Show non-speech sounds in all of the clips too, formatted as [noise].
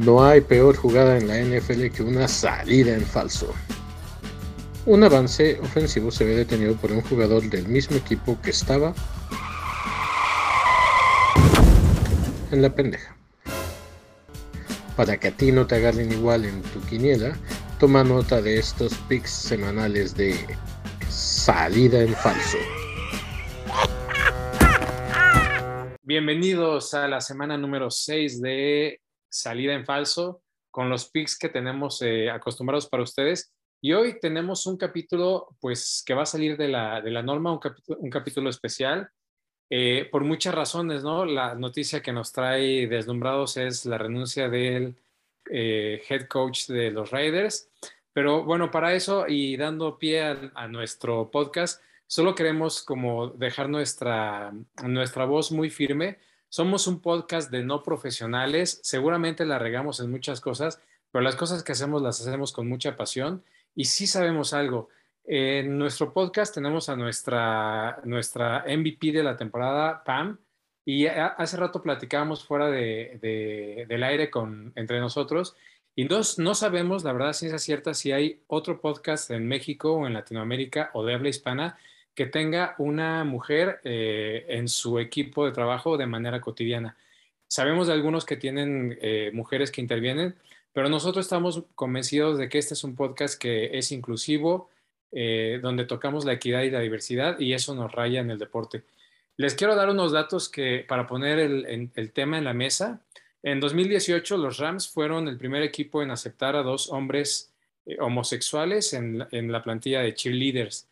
No hay peor jugada en la NFL que una salida en falso. Un avance ofensivo se ve detenido por un jugador del mismo equipo que estaba en la pendeja. Para que a ti no te agarren igual en tu quiniela, toma nota de estos picks semanales de salida en falso. Bienvenidos a la semana número 6 de salida en falso con los picks que tenemos eh, acostumbrados para ustedes. Y hoy tenemos un capítulo pues que va a salir de la, de la norma, un capítulo, un capítulo especial. Eh, por muchas razones, ¿no? La noticia que nos trae deslumbrados es la renuncia del eh, head coach de los Raiders. Pero bueno, para eso y dando pie a, a nuestro podcast, solo queremos como dejar nuestra, nuestra voz muy firme somos un podcast de no profesionales, seguramente la regamos en muchas cosas, pero las cosas que hacemos las hacemos con mucha pasión y sí sabemos algo. En nuestro podcast tenemos a nuestra, nuestra MVP de la temporada, Pam, y hace rato platicábamos fuera de, del aire con, entre nosotros y no, no sabemos, la verdad, ciencia cierta, si hay otro podcast en México o en Latinoamérica o de habla hispana que tenga una mujer eh, en su equipo de trabajo de manera cotidiana. Sabemos de algunos que tienen eh, mujeres que intervienen, pero nosotros estamos convencidos de que este es un podcast que es inclusivo, eh, donde tocamos la equidad y la diversidad y eso nos raya en el deporte. Les quiero dar unos datos que, para poner el, tema en la mesa. En 2018 los Rams fueron el primer equipo en aceptar a dos hombres homosexuales en la plantilla de cheerleaders.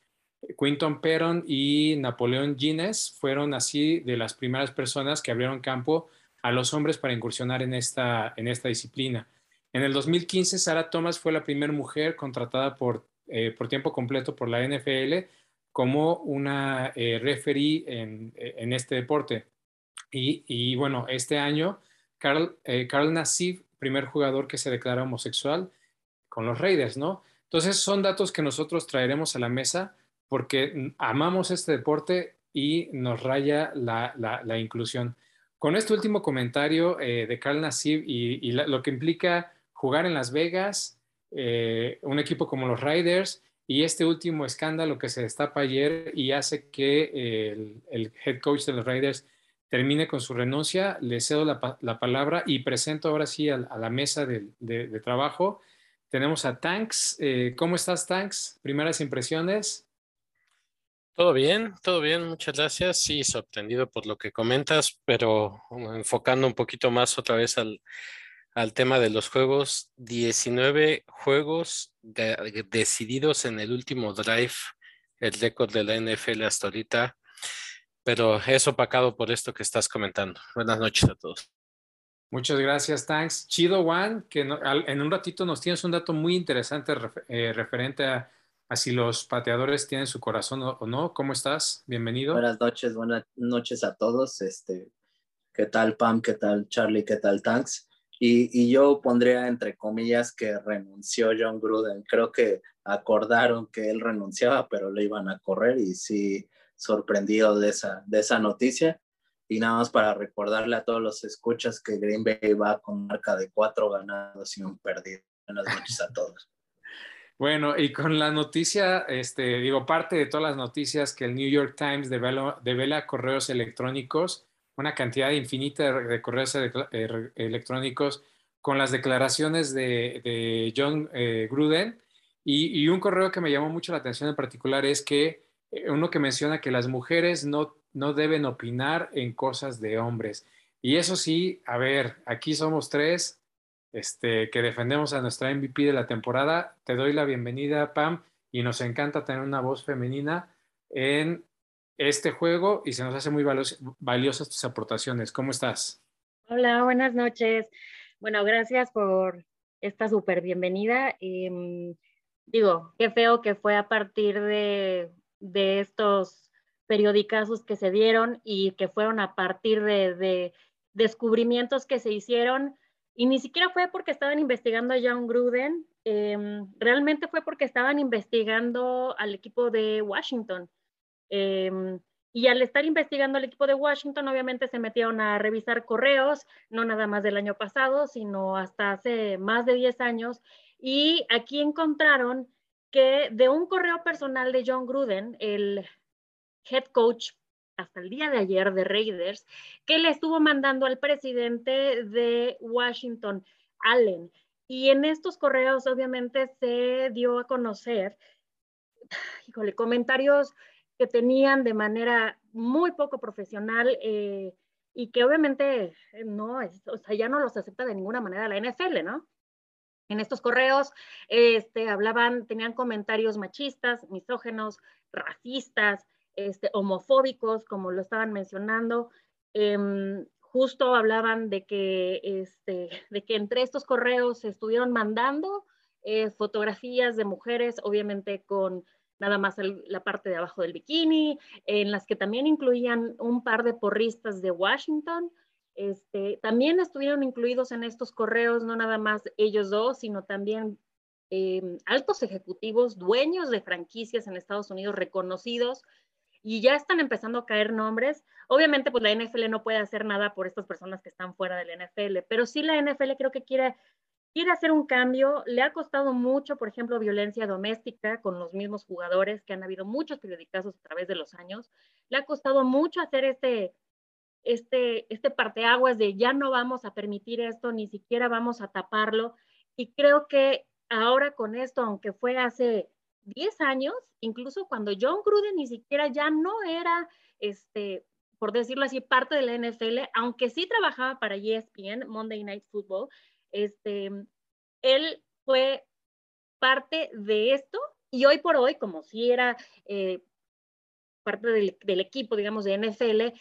Quinton Perron y Napoleón Gines fueron así de las primeras personas que abrieron campo a los hombres para incursionar en esta, en esta disciplina. En el 2015, Sarah Thomas fue la primera mujer contratada por, eh, por tiempo completo por la NFL como una eh, referee en, en, este deporte. Y, y, bueno, este año, Carl, eh, Carl Nassif, primer jugador que se declara homosexual con los Raiders, ¿no? Entonces, son datos que nosotros traeremos a la mesa porque amamos este deporte y nos raya la, inclusión. Con este último comentario eh, de Carl Nassib y, lo que implica jugar en Las Vegas, eh, un equipo como los Riders y este último escándalo que se destapa ayer y hace que el, head coach de los Riders termine con su renuncia, le cedo la, palabra y presento ahora sí a, la mesa de, trabajo. Tenemos a Tanks. Eh, ¿Cómo estás, Tanks? Primeras impresiones. Todo bien, todo bien, muchas gracias. Sí, sorprendido por lo que comentas, pero enfocando un poquito más otra vez al, tema de los juegos, 19 juegos decididos en el último drive, el récord de la NFL hasta ahorita, pero es opacado por esto que estás comentando. Buenas noches a todos. Muchas gracias, thanks. Chido Juan, que en un ratito nos tienes un dato muy interesante eh, referente a así los pateadores tienen su corazón o no. ¿Cómo estás? Bienvenido. Buenas noches, buenas noches a todos. Este, ¿Qué tal Pam? ¿Qué tal Charlie? ¿Qué tal Tanks? Y, y, yo pondría entre comillas que renunció John Gruden. Creo que acordaron que él renunciaba, pero le iban a correr y sí, sorprendido de esa, de esa noticia. Y nada más para recordarle a todos los escuchas que Green Bay va con marca de cuatro ganados y un perdido. Buenas noches a todos. Bueno, y con la noticia, este, digo, parte de todas las noticias que el New York Times devela, correos electrónicos, una cantidad infinita de, correos eh, electrónicos con las declaraciones de, John eh, Gruden. Y, un correo que me llamó mucho la atención en particular es que eh, uno que menciona que las mujeres no, no deben opinar en cosas de hombres. Y eso sí, a ver, aquí somos tres, este, que defendemos a nuestra MVP de la temporada. Te doy la bienvenida, Pam, y nos encanta tener una voz femenina en este juego y se nos hace muy valiosas tus aportaciones. ¿Cómo estás? Hola, buenas noches. Bueno, gracias por esta súper bienvenida. Em, digo, qué feo que fue a partir de, de estos periodicazos que se dieron y que fueron a partir de, de descubrimientos que se hicieron y ni siquiera fue porque estaban investigando a John Gruden, em, realmente fue porque estaban investigando al equipo de Washington. Em, y al estar investigando el equipo de Washington, obviamente se metieron a revisar correos, no nada más del año pasado, sino hasta hace más de 10 años. Y aquí encontraron que de un correo personal de John Gruden, el head coach hasta el día de ayer de Raiders, que le estuvo mandando al presidente de Washington, Allen. Y en estos correos obviamente se dio a conocer, [sighs] híjole, comentarios que tenían de manera muy poco profesional eh, y que obviamente no, o sea, ya no los acepta de ninguna manera la NFL, ¿no? En estos correos este, hablaban, tenían comentarios machistas, misógenos, racistas, este, homofóbicos, como lo estaban mencionando. Em, justo hablaban de que, este, [laughs] de que entre estos correos se estuvieron mandando eh, fotografías de mujeres, obviamente con nada más la parte de abajo del bikini, en las que también incluían un par de porristas de Washington. Este, también estuvieron incluidos en estos correos no nada más ellos dos, sino también em, altos ejecutivos, dueños de franquicias en Estados Unidos reconocidos, y ya están empezando a caer nombres. Obviamente, pues la NFL no puede hacer nada por estas personas que están fuera de la NFL, pero sí la NFL creo que quiere quiere hacer un cambio, le ha costado mucho, por ejemplo, violencia doméstica con los mismos jugadores, que han habido muchos periodicazos a través de los años, le ha costado mucho hacer este, este, este parteaguas de ya no vamos a permitir esto, ni siquiera vamos a taparlo, y creo que ahora con esto, aunque fue hace 10 años, incluso cuando John Gruden ni siquiera ya no era, este, por decirlo así, parte de la NFL, aunque sí trabajaba para ESPN, Monday Night Football, este, él fue parte de esto y hoy por hoy, como si era eh, parte del, equipo, digamos, de NFL,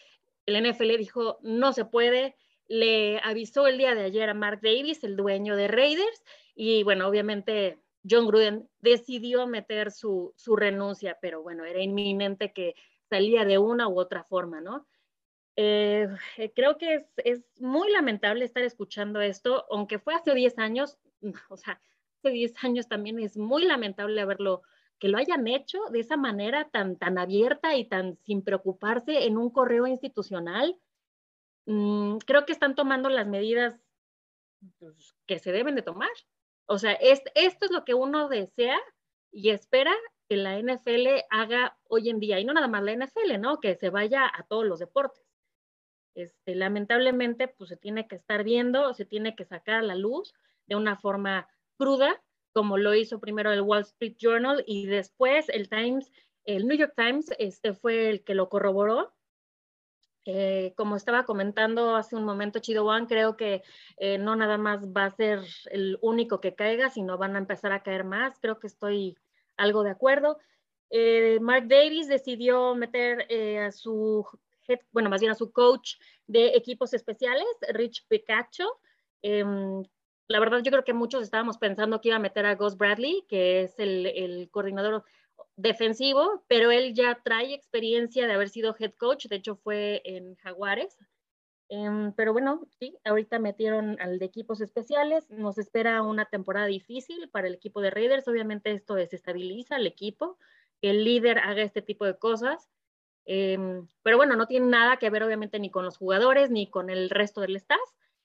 el NFL dijo, no se puede, le avisó el día de ayer a Mark Davis, el dueño de Raiders, y bueno, obviamente John Gruden decidió meter su, su renuncia, pero bueno, era inminente que salía de una u otra forma, ¿no? Eh, eh, creo que es, es, muy lamentable estar escuchando esto, aunque fue hace 10 años, [laughs] o sea, hace 10 años también es muy lamentable haberlo, que lo hayan hecho de esa manera tan, tan abierta y tan sin preocuparse en un correo institucional. Mm, creo que están tomando las medidas pues, que se deben de tomar. O sea, es, esto es lo que uno desea y espera que la NFL haga hoy en día, y no nada más la NFL, ¿no? Que se vaya a todos los deportes. Este, lamentablemente, pues se tiene que estar viendo, se tiene que sacar a la luz de una forma cruda, como lo hizo primero el Wall Street Journal y después el Times, el New York Times, este fue el que lo corroboró. Eh, como estaba comentando hace un momento Chido One, creo que eh, no nada más va a ser el único que caiga, sino van a empezar a caer más. Creo que estoy algo de acuerdo. Eh, Mark Davis decidió meter a su bueno, más bien a su coach de equipos especiales, Rich Picacho. Em, la verdad, yo creo que muchos estábamos pensando que iba a meter a Gus Bradley, que es el, coordinador defensivo, pero él ya trae experiencia de haber sido head coach, de hecho fue en Jaguares. Em, pero bueno, sí, ahorita metieron al de equipos especiales. Nos espera una temporada difícil para el equipo de Raiders. Obviamente esto desestabiliza al equipo, que el líder haga este tipo de cosas. Em, pero bueno, no tiene nada que ver obviamente ni con los jugadores, ni con el resto del staff,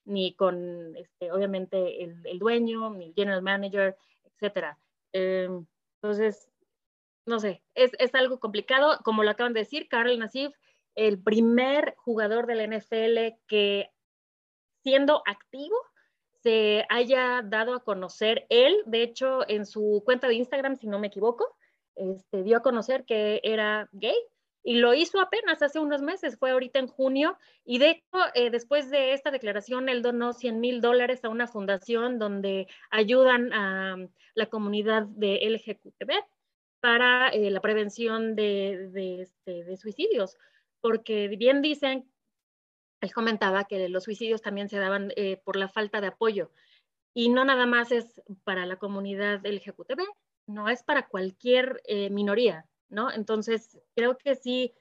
ni con este, obviamente el, dueño, ni el general manager, etc. Em, entonces, no sé, es, es, algo complicado. Como lo acaban de decir, Carl Nassif, el primer jugador de la NFL que siendo activo se haya dado a conocer él, de hecho, en su cuenta de Instagram, si no me equivoco, este, dio a conocer que era gay y lo hizo apenas hace unos meses, fue ahorita en junio, y de hecho, eh, después de esta declaración, él donó 100 mil dólares a una fundación donde ayudan a la comunidad de LGTB para eh, la prevención de, este, de, suicidios, porque bien dicen, él comentaba que los suicidios también se daban eh, por la falta de apoyo, y no nada más es para la comunidad LGTB, no es para cualquier minoría, ¿no? Entonces, creo que sí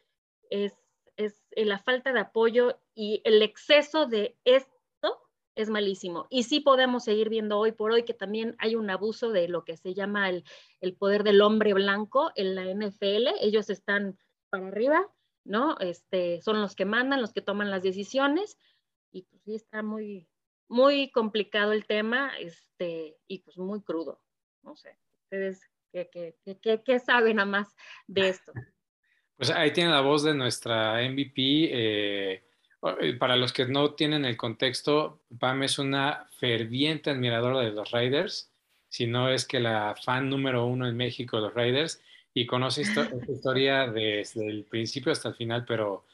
es, es eh, la falta de apoyo y el exceso de esto es malísimo. Y sí podemos seguir viendo hoy por hoy que también hay un abuso de lo que se llama el, el poder del hombre blanco en la NFL. Ellos están para arriba ¿no? Este, son los que mandan, los que toman las decisiones y pues sí está muy, muy complicado el tema, este, y pues muy crudo. No sé, ustedes qué, qué, qué, qué saben a más de esto. [laughs] Pues ahí tiene la voz de nuestra MVP. Eh, para los que no tienen el contexto, Pam es una ferviente admiradora de los Raiders, si no es que la fan número uno en México de los Raiders, y conoce [laughs] esta historia desde el principio hasta el final, pero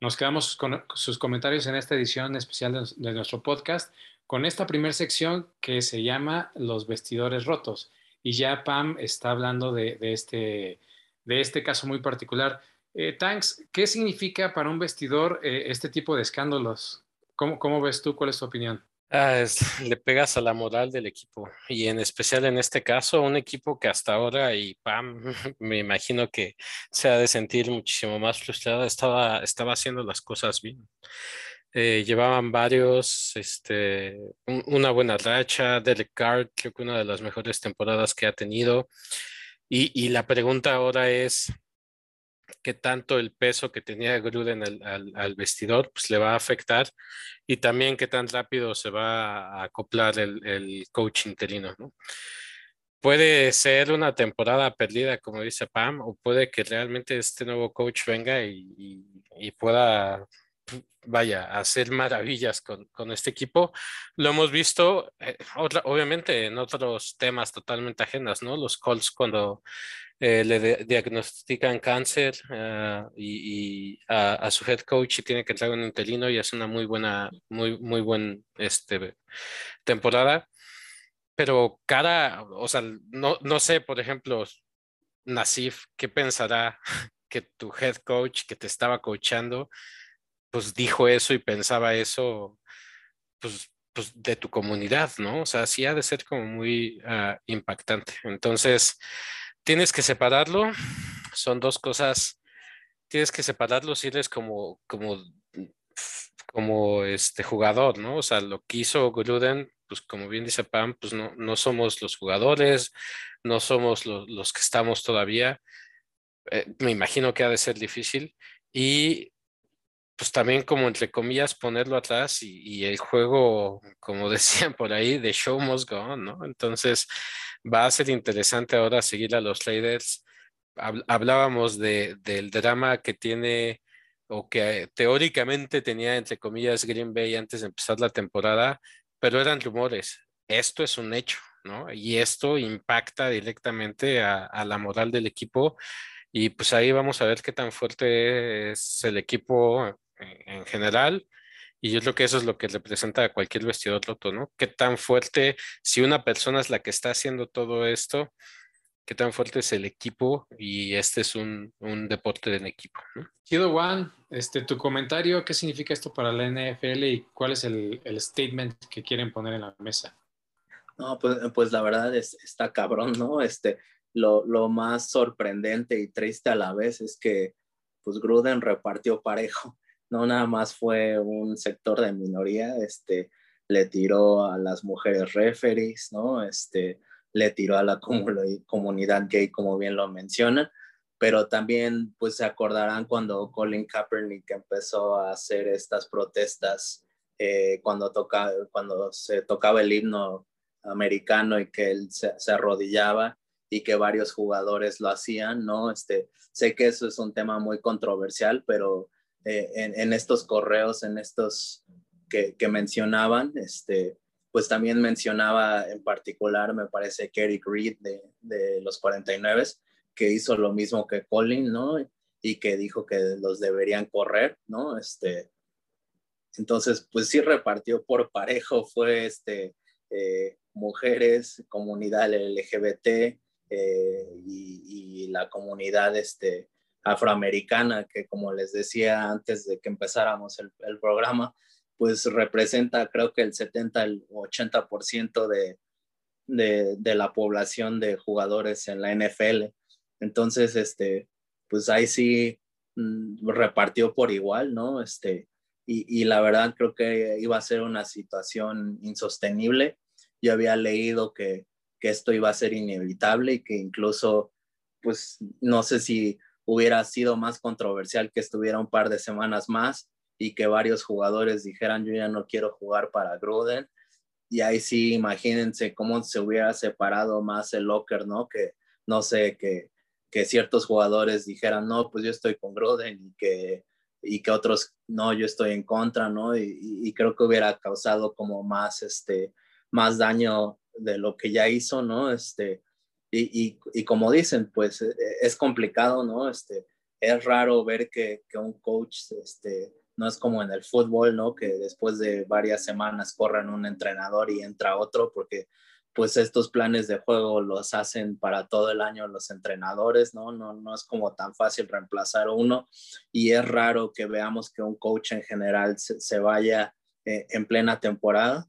nos quedamos con sus comentarios en esta edición especial de, nuestro podcast con esta primera sección que se llama Los vestidores rotos. Y ya Pam está hablando de, este, de este caso muy particular. Eh, Tanks, ¿qué significa para un vestidor eh, este tipo de escándalos? ¿Cómo, ¿Cómo, ves tú? ¿Cuál es tu opinión? Ah, le pegas a la moral del equipo y en especial en este caso, un equipo que hasta ahora y Pam, [laughs] me imagino que se ha de sentir muchísimo más frustrada, estaba, estaba haciendo las cosas bien. Eh, llevaban varios, este, una buena racha, Derek Carr, creo que una de las mejores temporadas que ha tenido. Y, y la pregunta ahora es, qué tanto el peso que tenía Gruden al, vestidor pues le va a afectar y también qué tan rápido se va a acoplar el, el coach interino, ¿no? Puede ser una temporada perdida, como dice Pam, o puede que realmente este nuevo coach venga y, y, pueda, vaya, hacer maravillas con, con, este equipo. Lo hemos visto, eh, obviamente, en otros temas totalmente ajenos, ¿no? Los Colts cuando eh, le diagnostican cáncer ah, y, a, su head coach y tiene que entrar un interino y hace una muy buena, muy, muy buen este, temporada. Pero cara, o sea, no, no sé, por ejemplo, Nasif, ¿qué pensará [laughs] que tu head coach que te estaba coachando, pues dijo eso y pensaba eso, pues, pues de tu comunidad, ¿no? O sea, sí ha de ser como muy ah, impactante. Entonces, tienes que separarlo. Son dos cosas. Tienes que separarlo si eres como, como, como este jugador, ¿no? O sea, lo que hizo Gruden, pues como bien dice Pam, pues no, no somos los jugadores, no somos los que estamos todavía. Eh, me imagino que ha de ser difícil. Y pues también como entre comillas ponerlo atrás y, y, el juego, como [laughs] decían por ahí, de show must go ¿no? Entonces va a ser interesante ahora seguir a los Raiders. Hablábamos de, del drama que tiene o que teóricamente tenía entre comillas Green Bay antes de empezar la temporada, pero eran rumores. Esto es un hecho, ¿no? Y esto impacta directamente a, a la moral del equipo. Y pues ahí vamos a ver qué tan fuerte es el equipo en, general. Y yo creo que eso es lo que representa a cualquier vestidor roto, ¿no? Qué tan fuerte, si una persona es la que está haciendo todo esto, qué tan fuerte es el equipo y este es un, un deporte en equipo. ¿no? Kido Juan, este, tu comentario, ¿qué significa esto para la NFL y cuál es el, el statement que quieren poner en la mesa? No, pues, pues la verdad es, está cabrón, ¿no? Este, lo, lo, más sorprendente y triste a la vez es que pues Gruden repartió parejo no nada más fue un sector de minoría, este, le tiró a las mujeres referees, ¿no? Este, le tiró a la comunidad gay, como bien lo mencionan, pero también, pues, se acordarán cuando Colin Kaepernick empezó a hacer estas protestas eh, cuando, toca, cuando se tocaba el himno americano y que él se, se, arrodillaba y que varios jugadores lo hacían, ¿no? Este, sé que eso es un tema muy controversial, pero eh, en, estos correos, en estos que, mencionaban, este, pues también mencionaba en particular, me parece, que Eric Reed de, de los 49, que hizo lo mismo que Colin, ¿no? Y que dijo que los deberían correr, ¿no? Este, entonces, pues sí repartió por parejo, fue este, eh, mujeres, comunidad LGBT eh, y, y, la comunidad este, afroamericana, que como les decía antes de que empezáramos el, programa, pues representa creo que el 70, el 80% de, de, de, la población de jugadores en la NFL. Entonces, este, pues ahí sí mm, repartió por igual, ¿no? Este, y, y, la verdad creo que iba a ser una situación insostenible. Yo había leído que, que esto iba a ser inevitable y que incluso, pues no sé si hubiera sido más controversial que estuviera un par de semanas más y que varios jugadores dijeran yo ya no quiero jugar para Gruden. Y ahí sí, imagínense cómo se hubiera separado más el locker, ¿no? Que no sé, que, que ciertos jugadores dijeran, no, pues yo estoy con Gruden y que, y que otros, no, yo estoy en contra, ¿no? Y, creo que hubiera causado como más, este, más daño de lo que ya hizo, ¿no? Este, y, y, como dicen, pues e, e, es complicado, ¿no? Este, es raro ver que, que, un coach, este, no es como en el fútbol, ¿no? Que después de varias semanas corran un entrenador y entra otro, porque pues estos planes de juego los hacen para todo el año los entrenadores, ¿no? No, no es como tan fácil reemplazar uno y es raro que veamos que un coach en general se, se vaya eh, en plena temporada,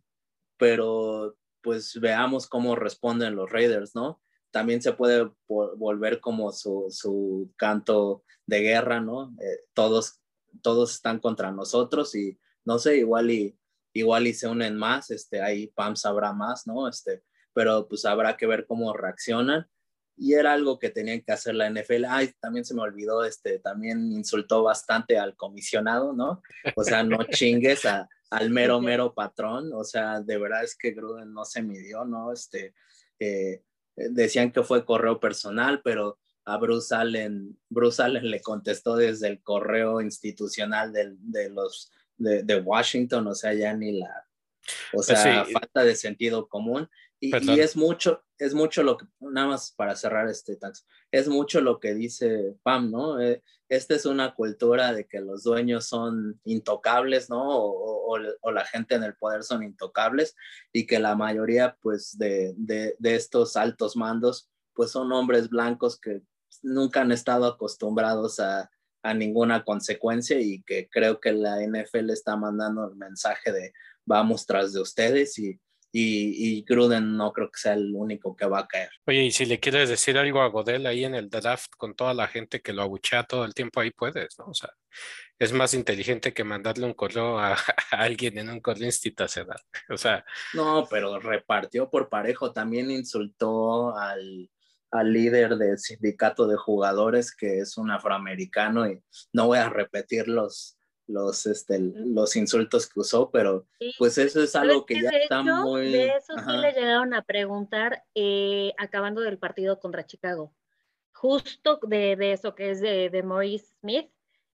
pero pues veamos cómo responden los Raiders, ¿no? También se puede volver como su, su canto de guerra, ¿no? Eh, todos, todos están contra nosotros y no sé, igual y, igual y se unen más, este, ahí Pam sabrá más, ¿no? Este, pero pues habrá que ver cómo reaccionan. Y era algo que tenían que hacer la NFL. Ay, también se me olvidó, este, también insultó bastante al comisionado, ¿no? O sea, no [laughs] chingues a, al mero, mero patrón. O sea, de verdad es que Gruden no se midió, ¿no? Este, eh, decían que fue correo personal, pero a Bruce Allen, Bruce Allen le contestó desde el correo institucional de, de los de, de, Washington, o sea, ya ni la, o pues sea, falta de sentido común. Y, y, es mucho, es mucho lo que, nada más para cerrar este tax, es mucho lo que dice Pam, ¿no? Eh, esta es una cultura de que los dueños son intocables, ¿no? O, o, la gente en el poder son intocables y que la mayoría, pues, de, de, de, estos altos mandos, pues son hombres blancos que nunca han estado acostumbrados a, a ninguna consecuencia y que creo que la NFL está mandando el mensaje de vamos tras de ustedes y y, Gruden no creo que sea el único que va a caer. Oye, y si le quieres decir algo a Godel ahí en el draft con toda la gente que lo abuchea todo el tiempo, ahí puedes, ¿no? O sea, es más inteligente que mandarle un correo a, [laughs] alguien en un correo institucional. [laughs] O sea. No, pero repartió por parejo. También insultó al, al líder del sindicato de jugadores, que es un afroamericano, y no voy a repetir los, los, este, los insultos que usó, pero pues eso es algo que, ya está muy... De eso sí le llegaron a preguntar eh, acabando del partido contra Chicago. Justo de, de eso que es de, de, Maurice Smith,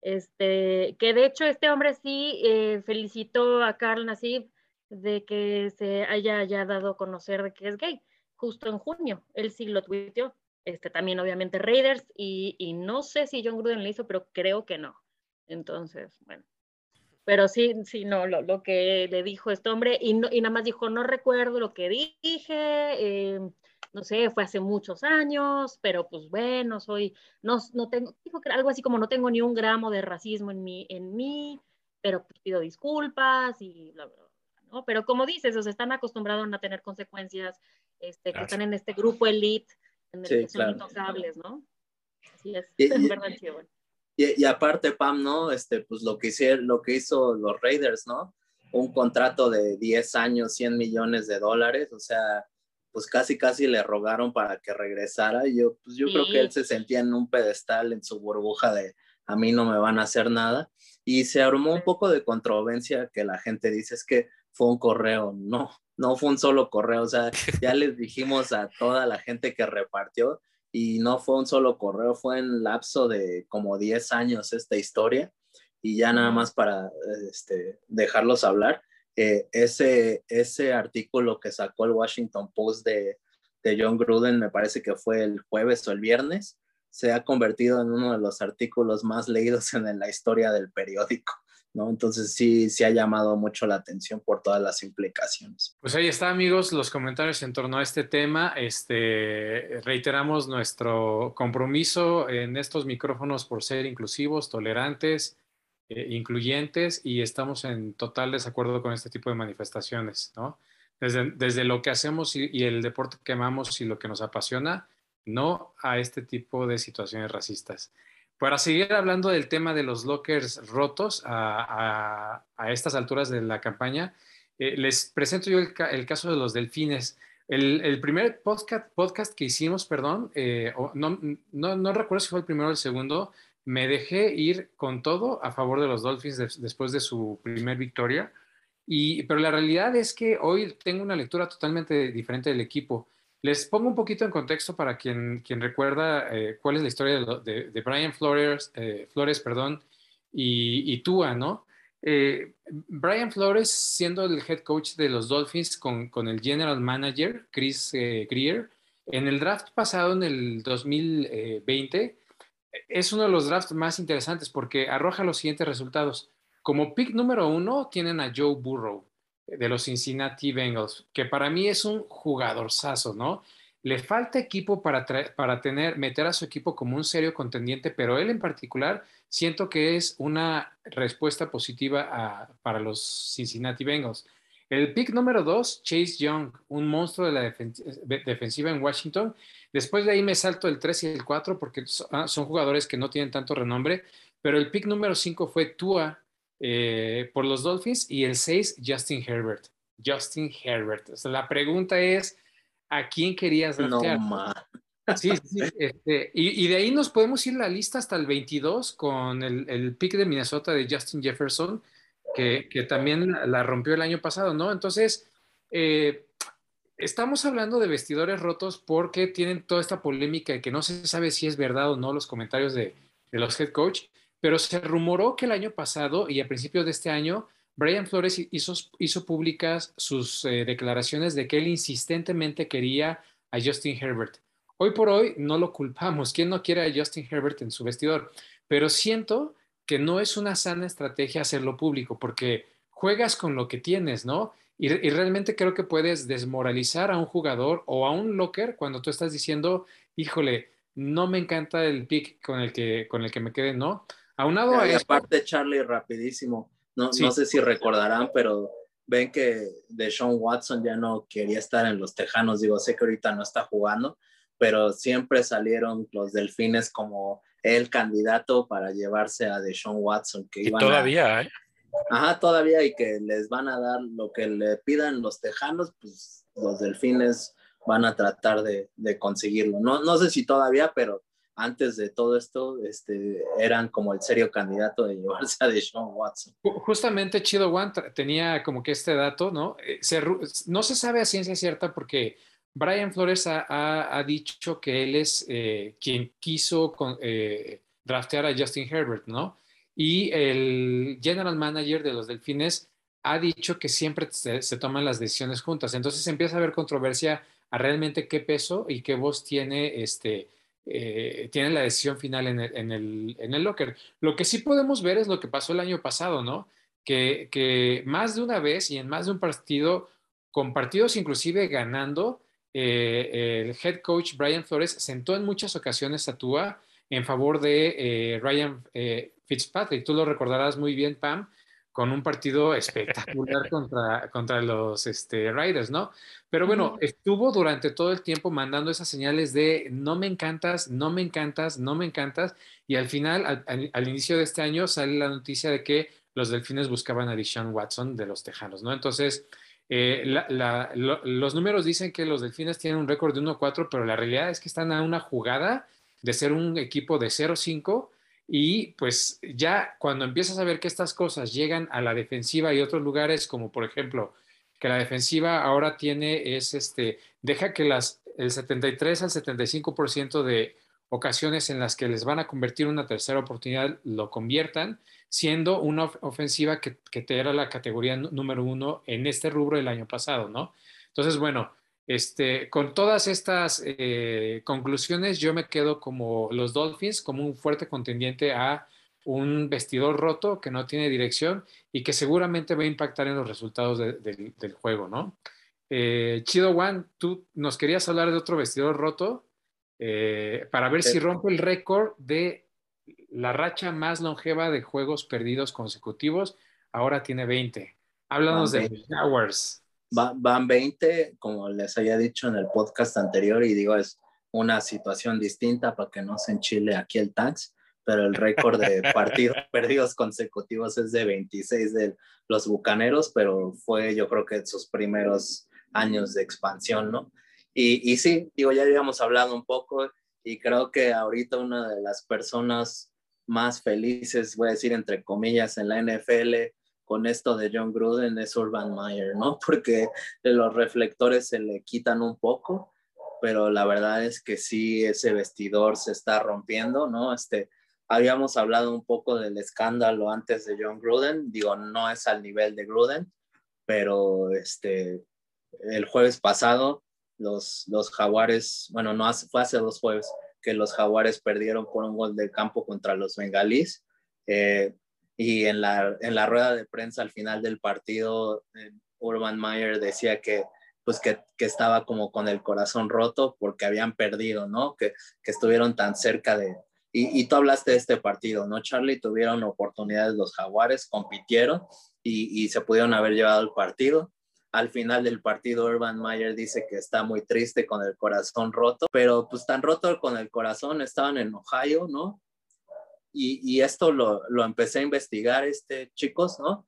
este, que de hecho este hombre sí eh, felicitó a Carl Nassib de que se haya ya dado a conocer de que es gay, justo en junio, él sí lo tuiteó. Este, también obviamente Raiders y, y no sé si John Gruden le hizo, pero creo que no. Entonces, bueno. Pero sí, sí, no, lo, lo que le dijo este hombre, y, y, nada más dijo, no recuerdo lo que dije, eh, no sé, fue hace muchos años, pero pues bueno, soy, no, no tengo, dijo que algo así como no tengo ni un gramo de racismo en mí, en mí pero pues, pido disculpas y bla, bla, ¿no? Pero como dices, o sea, están acostumbrados a tener consecuencias, este, que están en este grupo elite, en el que son intocables, ¿no? Así es, es [laughs] verdad, sí, bueno. Y, aparte, Pam, ¿no? Este, pues lo que, hicieron, lo que hizo los Raiders, ¿no? Un contrato de 10 años, 100 millones de dólares, o sea, pues casi, casi le rogaron para que regresara. Y yo, pues yo creo que él se sentía en un pedestal, en su burbuja de a mí no me van a hacer nada. Y se armó un poco de controversia que la gente dice es que fue un correo. No, no fue un solo correo. O sea, [laughs] ya les dijimos a toda la gente que repartió y no fue un solo correo, fue en lapso de como 10 años esta historia y ya nada más para este, dejarlos hablar, eh, ese, ese artículo que sacó el Washington Post de, de John Gruden, me parece que fue el jueves o el viernes, se ha convertido en uno de los artículos más leídos [laughs] en la historia del periódico. Entonces sí, sí ha llamado mucho la atención por todas las implicaciones. Pues ahí está, amigos, los comentarios en torno a este tema. Este, reiteramos nuestro compromiso en estos micrófonos por ser inclusivos, tolerantes, eh, incluyentes y estamos en total desacuerdo con este tipo de manifestaciones, ¿no? Desde, desde lo que hacemos y, y el deporte que amamos y lo que nos apasiona, no a este tipo de situaciones racistas. Para seguir hablando del tema de los lockers rotos a, estas alturas de la campaña, eh, les presento yo el, caso de los delfines. El, primer podcast, podcast, que hicimos, perdón, eh, no, no, recuerdo si fue el primero o el segundo, me dejé ir con todo a favor de los Dolphins después de su primer victoria. Y, pero la realidad es que hoy tengo una lectura totalmente diferente del equipo. Les pongo un poquito en contexto para quien, recuerda eh, cuál es la historia de, de, Brian Flores, eh, Flores perdón, y, y Tua, ¿no? Eh, Brian Flores, siendo el head coach de los Dolphins con, con el general manager, Chris Greer, en el draft pasado, en el 2020, es uno de los drafts más interesantes porque arroja los siguientes resultados. Como pick número uno, tienen a Joe Burrow de los Cincinnati Bengals, que para mí es un jugador sazo, ¿no? Le falta equipo para, para tener, meter a su equipo como un serio contendiente, pero él en particular siento que es una respuesta positiva para los Cincinnati Bengals. El pick número dos, Chase Young, un monstruo de la defensiva en Washington. Después de ahí me salto el 3 y el 4 porque ah, son jugadores que no tienen tanto renombre, pero el pick número 5 fue Tua eh, por los Dolphins y el 6, Justin Herbert. Justin Herbert. la pregunta es, ¿a quién querías draftear? No, Sí, sí, este, y, de ahí nos podemos ir la lista hasta el 22 con el, el pick de Minnesota de Justin Jefferson, que, que también la rompió el año pasado, ¿no? Entonces, eh, estamos hablando de vestidores rotos porque tienen toda esta polémica de que no se sabe si es verdad o no los comentarios de, de los head coach, pero se rumoró que el año pasado y a principios de este año, Brian Flores hizo, hizo públicas sus eh, declaraciones de que él insistentemente quería a Justin Herbert. Hoy por hoy no lo culpamos. ¿Quién no quiere a Justin Herbert en su vestidor? Pero siento que no es una sana estrategia hacerlo público porque juegas con lo que tienes, ¿no? Y, realmente creo que puedes desmoralizar a un jugador o a un locker cuando tú estás diciendo, híjole, no me encanta el pick con el que, con el que me quede, ¿no? Aunado a eso, aparte, Charlie, rapidísimo, no, no sé si recordarán, pero ven que Deshaun Watson ya no quería estar en los Tejanos, digo, sé que ahorita no está jugando, pero siempre salieron los delfines como el candidato para llevarse a Deshaun Watson. Que y todavía, ¿eh? Ajá, todavía, y que les van a dar lo que le pidan los tejanos, pues los delfines van a tratar de, de conseguirlo. No, no sé si todavía, pero antes de todo esto, este, eran como el serio candidato de [laughs] llevarse a Deshaun Watson. Justamente Chido One tenía como que este dato, ¿no? Eh, no se sabe a ciencia cierta porque Brian Flores ha, dicho que él es eh, quien quiso eh, draftear a Justin Herbert, ¿no? Y el general manager de los Delfines ha dicho que siempre se, toman las decisiones juntas. Entonces empieza a haber controversia a realmente qué peso y qué voz tiene, este, eh, tiene la decisión final en el, en, el, locker. Lo que sí podemos ver es lo que pasó el año pasado, ¿no? Que, que más de una vez y en más de un partido, con partidos inclusive ganando, eh, el head coach Brian Flores sentó en muchas ocasiones a Tua en favor de eh, Ryan eh, Fitzpatrick. Tú lo recordarás muy bien, Pam, con un partido [laughs] espectacular contra, contra los este, Riders, ¿no? Pero bueno, estuvo durante todo el tiempo mandando esas señales de no me encantas, no me encantas, no me encantas, y al final, al, inicio de este año, sale la noticia de que los delfines buscaban a Deshaun Watson de los Tejanos, ¿no? Entonces, eh, los números dicen que los Delfines tienen un récord de 1-4, pero la realidad es que están a una jugada de ser un equipo de 0-5 y pues ya cuando empiezas a ver que estas cosas llegan a la defensiva y otros lugares, como por ejemplo que la defensiva ahora tiene es este, deja que las, el 73 al 75% de ocasiones en las que les van a convertir una tercera oportunidad lo conviertan siendo una ofensiva que, te era la categoría número uno en este rubro el año pasado, ¿no? Entonces, bueno, este, con todas estas eh, conclusiones, yo me quedo como los Dolphins, como un fuerte contendiente a un vestidor roto que no tiene dirección y que seguramente va a impactar en los resultados del juego, ¿no? Eh, Chido One, tú nos querías hablar de otro vestidor roto eh, para ver si rompe el récord de la racha más longeva de juegos perdidos consecutivos, ahora tiene 20. Háblanos de los Van 20, como les había dicho en el podcast anterior, y digo, es una situación distinta para que no se enchile aquí el tax, pero el récord de [laughs] partidos perdidos consecutivos es de 26 de los Bucaneros, pero fue yo creo que sus primeros años de expansión, ¿no? Y, y sí, digo, ya habíamos hablado un poco y creo que ahorita una de las personas más felices, voy a decir entre comillas, en la NFL con esto de John Gruden es Urban Meyer, ¿no? [laughs] Porque los reflectores se le quitan un poco, pero la verdad es que sí, ese vestidor se está rompiendo, ¿no? Este, habíamos hablado un poco del escándalo antes de John Gruden, digo, no es al nivel de Gruden, pero este, el jueves pasado los, los jaguares, bueno, no hace, fue hace dos jueves que los jaguares perdieron por un gol de campo contra los bengalíes. Eh, y en la, en la rueda de prensa al final del partido, eh, Urban Meyer decía que pues que, que, estaba como con el corazón roto porque habían perdido, ¿no? Que, que estuvieron tan cerca de... Y, y, tú hablaste de este partido, ¿no, Charlie? Tuvieron oportunidades los jaguares, compitieron y, y se pudieron haber llevado el partido. Al final del partido, Urban Meyer dice que está muy triste con el corazón roto, pero pues tan roto con el corazón, estaban en Ohio, ¿no? Y, esto lo, lo, empecé a investigar, este, chicos, ¿no?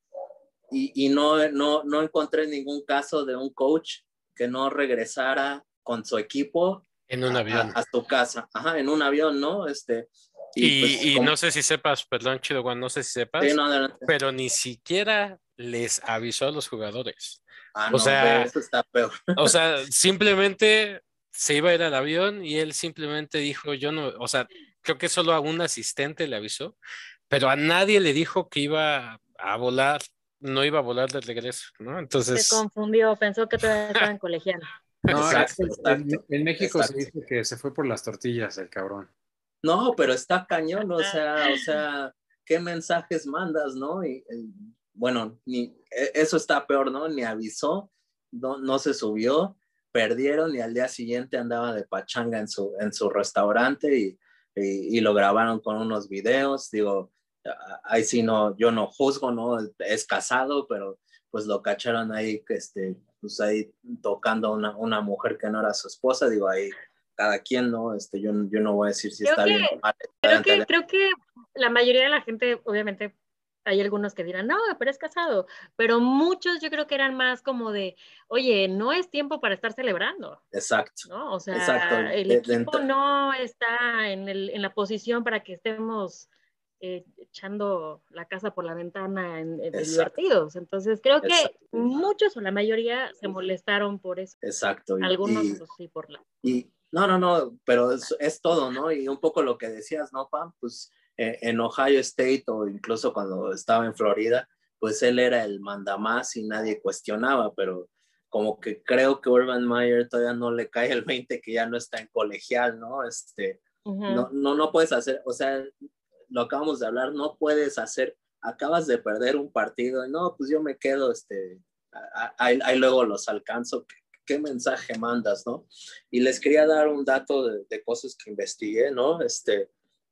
Y, y, no, no, no encontré ningún caso de un coach que no regresara con su equipo en un avión a, su casa, ajá, en un avión, ¿no? Este, y, y, pues, y no sé si sepas, perdón, Chido Juan, no sé si sepas, sí, no, pero ni siquiera les avisó a los jugadores. Ah, o no, sea, eso está peor. o sea, [laughs] simplemente se iba a ir al avión y él simplemente dijo, yo no, o sea, creo que solo a un asistente le avisó, pero a nadie le dijo que iba a volar, no iba a volar de regreso, ¿no? Entonces... Se confundió, pensó que todavía estaba en colegial. [laughs] No, Exacto, en, exacto, en México exacto. se dice que se fue por las tortillas el cabrón. No, pero está cañón, o sea, o sea, ¿qué mensajes mandas, no? Y, y, bueno, ni, e, eso está peor, ¿no? Ni avisó, no, no se subió, perdieron y al día siguiente andaba de pachanga en su, en su restaurante y, y, y lo grabaron con unos videos, digo, ahí sí no, yo no juzgo, ¿no? Es casado, pero pues lo cacharon ahí, este, pues ahí tocando a una, una mujer que no era su esposa, digo, ahí cada quien, ¿no? Este, yo, yo no voy a decir si Creo está que- bien o mal. Creo que, creo que la mayoría de la gente, obviamente, hay algunos que dirán, no, pero es casado, pero muchos yo creo que eran más como de, oye, no es tiempo para estar celebrando, Exacto. ¿no? O sea, Exacto, el equipo no está en, el, en la posición para que estemos eh, echando la casa por la ventana en, en- divertidos. Entonces, creo que Exacto. muchos o la mayoría se molestaron por eso. Exacto. Algunos, y- pues sí, por la... Y no, no, no, pero es, es todo, ¿no? Y un poco lo que decías, ¿no, Pam? Pues en Ohio State o incluso cuando estaba en Florida, pues él era el mandamás y nadie cuestionaba, pero como que creo que Urban Meyer todavía no le cae el 20 que ya no está en colegial, ¿no? Este, Ujú. no, no, no puedes hacer, o sea, lo acabamos de hablar, no puedes hacer, acabas de perder un partido, no, pues yo me quedo, este, ahí, ahí luego los alcanzo, ¿Qué, qué mensaje mandas, no? Y les quería dar un dato de, de cosas que investigué, ¿no? Este,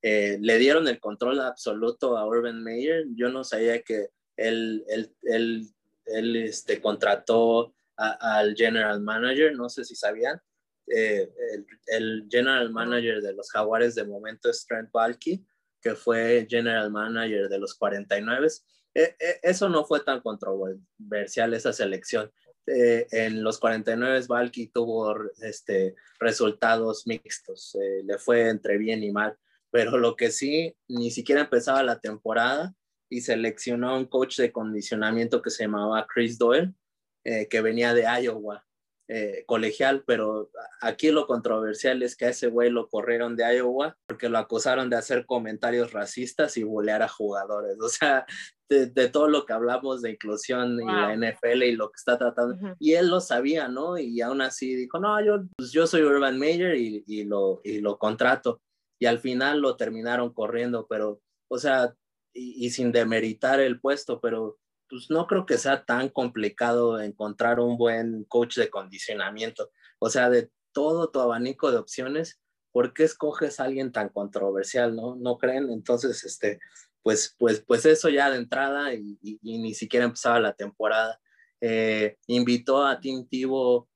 eh, le dieron el control absoluto a Urban Meyer, yo no sabía que él, él, él, él este, contrató a- al general manager, no sé si sabían, eh, el, el general manager de los Jaguares de momento es Trent Baalke, que fue general manager de los 49. Eh, eh, eso no fue tan controversial esa selección. Eh, en los 49 Baalke tuvo este, resultados mixtos, eh, le fue entre bien y mal, pero lo que sí, ni siquiera empezaba la temporada y seleccionó a un coach de condicionamiento que se llamaba Chris Doyle, eh, que venía de Iowa eh, colegial, pero aquí lo controversial es que a ese güey lo corrieron de Iowa porque lo acusaron de hacer comentarios racistas y bulear a jugadores. [laughs] O sea, de, de todo lo que hablamos de inclusión y la Wow. NFL y lo que está tratando. Ujú. Y él lo sabía, ¿no? Y aún así dijo, no, yo, pues yo soy Urban Meyer y, y, lo, y lo contrato. Y al final lo terminaron corriendo, pero, o sea, y, sin demeritar el puesto, pero pues no creo que sea tan complicado encontrar un buen coach de condicionamiento. O sea, de todo tu abanico de opciones, ¿por qué escoges a alguien tan controversial, no? ¿No creen? Entonces, este, pues, pues, pues eso ya de entrada y, ni siquiera empezaba la temporada. Eh, invitó a Tim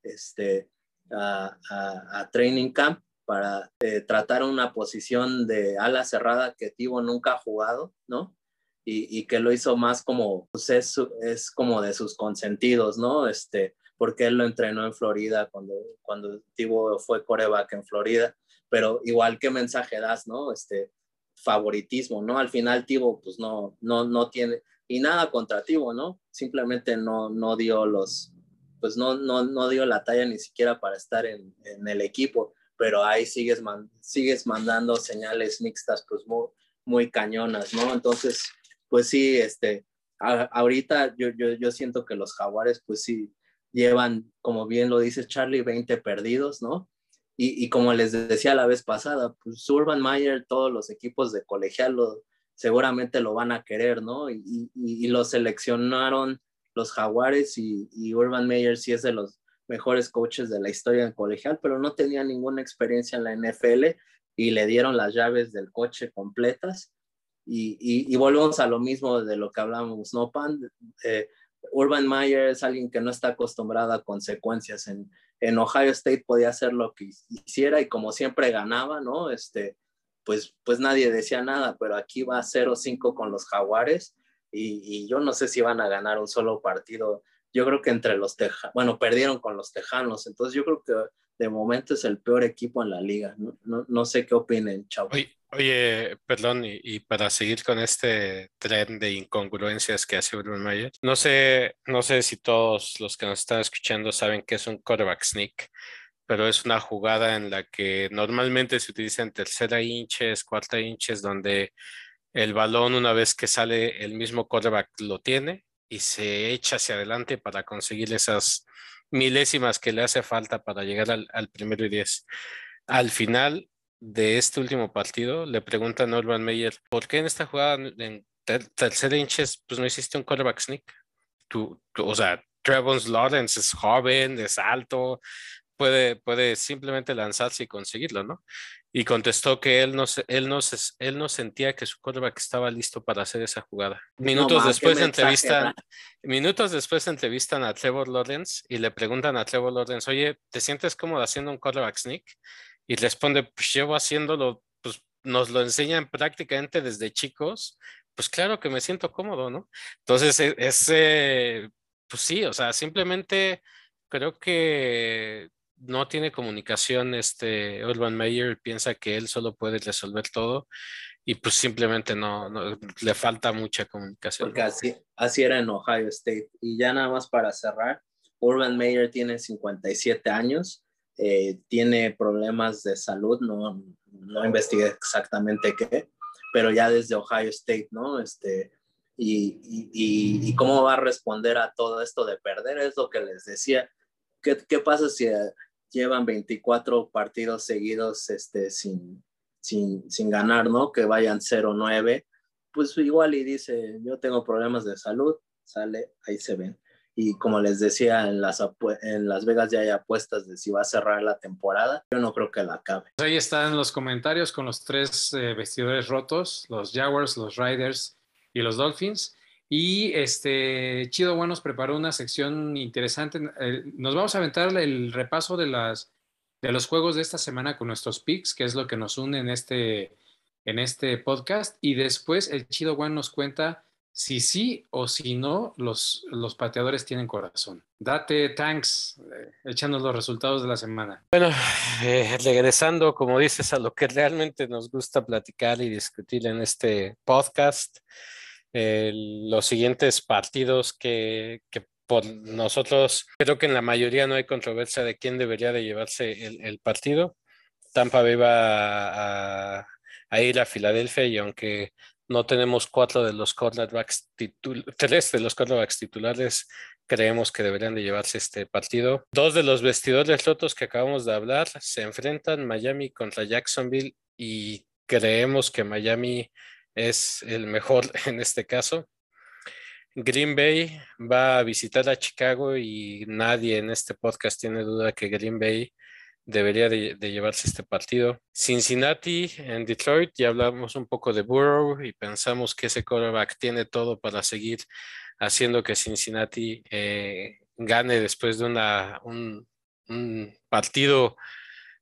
este, a Training Camp para eh, tratar una posición de ala cerrada que Tivo nunca ha jugado, ¿no? Y, que lo hizo más como, pues es, como de sus consentidos, ¿no? Este, porque él lo entrenó en Florida cuando, cuando Tibo fue coreback en Florida, pero igual qué mensaje das, ¿no? Este favoritismo, ¿no? Al final Tibo pues no, no, no tiene, y nada contra Tibo, ¿no? Simplemente no, no dio los, pues no, no, no dio la talla ni siquiera para estar en el equipo, pero ahí sigues, sigues mandando señales mixtas pues muy, muy cañonas, ¿no? Entonces, pues sí, este, ahorita yo, yo, yo siento que los jaguares pues sí llevan, como bien lo dice Charlie, 20 perdidos, ¿no? Y, y, como les decía la vez pasada, pues Urban Meyer, todos los equipos de colegial seguramente lo van a querer, ¿no? Y, y, y lo seleccionaron los Jaguares y, Urban Meyer sí es de los mejores coaches de la historia en colegial, pero no tenía ninguna experiencia en la NFL y le dieron las llaves del coche completas. Y, y, volvemos a lo mismo de lo que hablamos, ¿no, Pan? Eh, Urban Meyer es alguien que no está acostumbrado a consecuencias. En, en Ohio State podía hacer lo que hiciera y como siempre ganaba, ¿no? Este, pues, pues nadie decía nada, pero aquí va 0-5 con los Jaguares y, y, yo no sé si van a ganar un solo partido. Yo creo que entre los Tejanos, bueno, perdieron con los Tejanos, entonces yo creo que de momento es el peor equipo en la liga. No, no, no sé qué opinen, chao. Oye, perdón, y, para seguir con este tren de incongruencias que hace Bruno Mayer, no sé, no sé si todos los que nos están escuchando saben qué es un quarterback sneak, pero es una jugada en la que normalmente se utiliza tercera inches, cuarta inches, donde el balón una vez que sale el mismo quarterback lo tiene y se echa hacia adelante para conseguir esas milésimas que le hace falta para llegar al, al primero y diez. Al final, de este último partido, le pregunta a Norman Meyer, ¿por qué en esta jugada en tercera inches pues no hiciste un quarterback sneak? Tú, o sea, Trevor Lawrence es joven, es alto, puede, puede simplemente lanzarse y conseguirlo, ¿no? Y contestó que él no, él no, él no sentía que su quarterback estaba listo para hacer esa jugada. Minutos después entrevistan, minutos después entrevistan a Trevor Lawrence y le preguntan a Trevor Lawrence, oye, ¿te sientes cómodo haciendo un quarterback sneak? Y responde, pues llevo haciéndolo, pues nos lo enseñan prácticamente desde chicos, pues claro que me siento cómodo, ¿no? Entonces, e, ese, pues sí, o sea, simplemente creo que no tiene comunicación este Urban Meyer, piensa que él solo puede resolver todo y pues simplemente no, no le falta mucha comunicación. Porque así, así era en Ohio State. Y ya nada más para cerrar, Urban Meyer tiene 57 años eh, tiene problemas de salud, no, no investigué exactamente qué, pero ya desde Ohio State, ¿no? Este, y, y, y, cómo va a responder a todo esto de perder, es lo que les decía. ¿Qué, qué pasa si llevan 24 partidos seguidos este, sin, sin, sin ganar, ¿no? Que vayan 0-9, pues igual y dice, yo tengo problemas de salud, sale, ahí se ven y como les decía, en Las, en las Vegas ya hay apuestas de si va a cerrar la temporada. Yo no creo que la acabe. Ahí están los comentarios con los tres eh, vestidores rotos, los Jaguars, los Riders y los Dolphins. Y este Chido Bueno nos preparó una sección interesante. Eh, nos vamos a aventar el repaso de, las, de los juegos de esta semana con nuestros picks, que es lo que nos une en este, en este podcast. Y después el Chido One nos cuenta si sí o si no, los, los pateadores tienen corazón. Date, thanks, eh, echándonos los resultados de la semana. Bueno, eh, regresando, como dices, a lo que realmente nos gusta platicar y discutir en este podcast, los siguientes partidos que, que, por nosotros, creo que en la mayoría no hay controversia de quién debería de llevarse el, partido. Tampa va a, a ir a Filadelfia y aunque no tenemos cuatro de los cornerbacks tres de los cornerbacks titulares creemos que deberían de llevarse este partido. Dos de los vestidores rotos que acabamos de hablar se enfrentan Miami contra Jacksonville y creemos que Miami es el mejor [laughs] en este caso. Green Bay va a visitar a Chicago y nadie en este podcast tiene duda que Green Bay debería de, llevarse este partido. Cincinnati en Detroit, ya hablamos un poco de Burrow y pensamos que ese quarterback tiene todo para seguir haciendo que Cincinnati eh, gane después de una, un, partido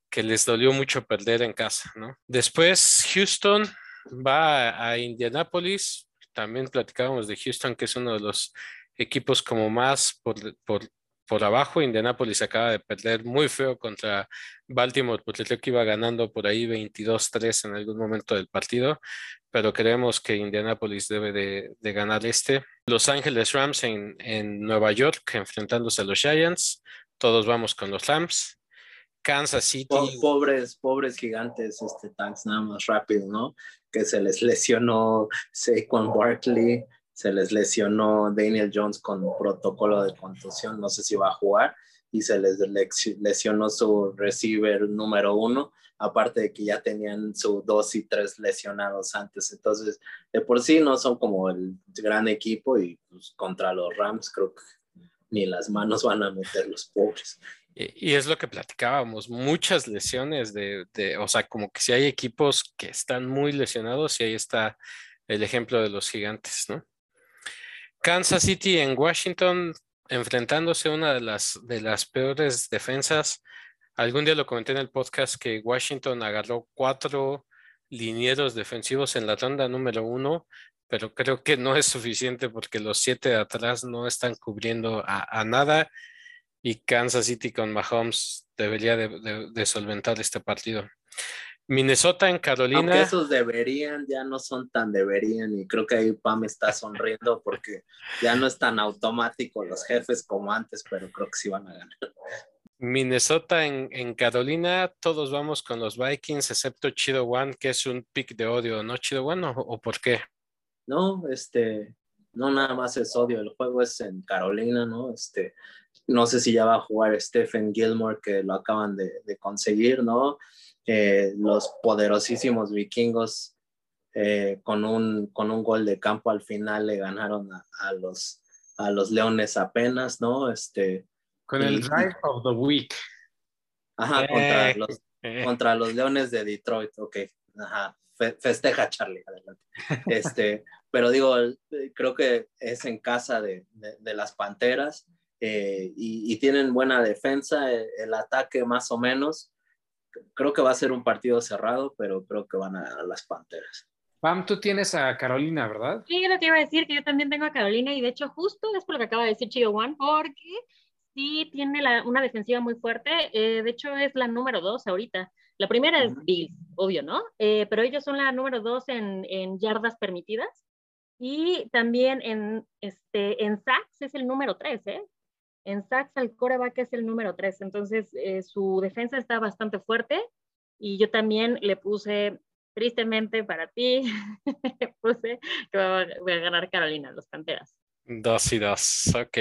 que les dolió mucho perder en casa. ¿no? Después Houston va a, Indianapolis, también platicábamos de Houston, que es uno de los equipos como más por, por por abajo. Indianapolis acaba de perder muy feo contra Baltimore, porque creo que iba ganando por ahí 22-3 en algún momento del partido, pero creemos que Indianapolis debe de, ganar este. Los Ángeles Rams en, en Nueva York enfrentándose a los Giants. Todos vamos con los Rams. Kansas City. pobres, pobres gigantes, este Tanks nada más rápido, ¿no? Que se les lesionó Saquon Barkley, se les lesionó Daniel Jones con protocolo de contusión, no sé si va a jugar, y se les lesionó su receiver número uno, aparte de que ya tenían su dos y tres lesionados antes. Entonces, de por sí no son como el gran equipo y pues, contra los Rams creo que ni las manos van a meter los pobres. Y, es lo que platicábamos, muchas lesiones de, de, o sea, como que si hay equipos que están muy lesionados y ahí está el ejemplo de los gigantes, ¿no? Kansas City en Washington enfrentándose a una de las, de las peores defensas. Algún día lo comenté en el podcast que Washington agarró cuatro linieros defensivos en la ronda número uno, pero creo que no es suficiente porque los siete de atrás no están cubriendo a, a nada y Kansas City con Mahomes debería de, solventar este partido. Minnesota en Carolina. Aunque esos deberían, ya no son tan deberían y creo que ahí Pam está sonriendo porque ya no es tan automático los jefes como antes, pero creo que sí van a ganar. Minnesota en, en Carolina, todos vamos con los Vikings, excepto Chido One, que es un pick de odio, ¿no, Chido One? ¿O, o por qué? No, este, no nada más es odio, el juego es en Carolina, ¿no? Este, no sé si ya va a jugar Stephen Gilmore, que lo acaban de, conseguir, ¿no? Eh, los poderosísimos vikingos eh, con, un, con un gol de campo al final le ganaron a, los, a los Leones apenas, ¿no? Este, con el Drive of the Week. Ajá, contra, eh, los, contra los Leones de Detroit, ok. Ajá, festeja Charlie, adelante. Este, [laughs] pero digo, creo que es en casa de, de las Panteras eh, y, tienen buena defensa, eh, el, ataque más o menos. Creo que va a ser un partido cerrado, pero creo que van a ganar las Panteras. Pam, tú tienes a Carolina, ¿verdad? Sí, lo que iba a decir, que yo también tengo a Carolina y de hecho justo es por lo que acaba de decir Chido One, porque sí tiene una defensiva muy fuerte, eh, de hecho es la número dos ahorita. La primera es Bills, obvio, ¿no? pero ellos son la número dos en, en, yardas permitidas y también en, este, en sacks es el número tres, ¿eh? En sacks el coreback es el número 3, entonces eh, su defensa está bastante fuerte y yo también le puse, tristemente para ti, le [laughs] puse que va a, ganar Carolina, los Panteras. Dos y dos, ok.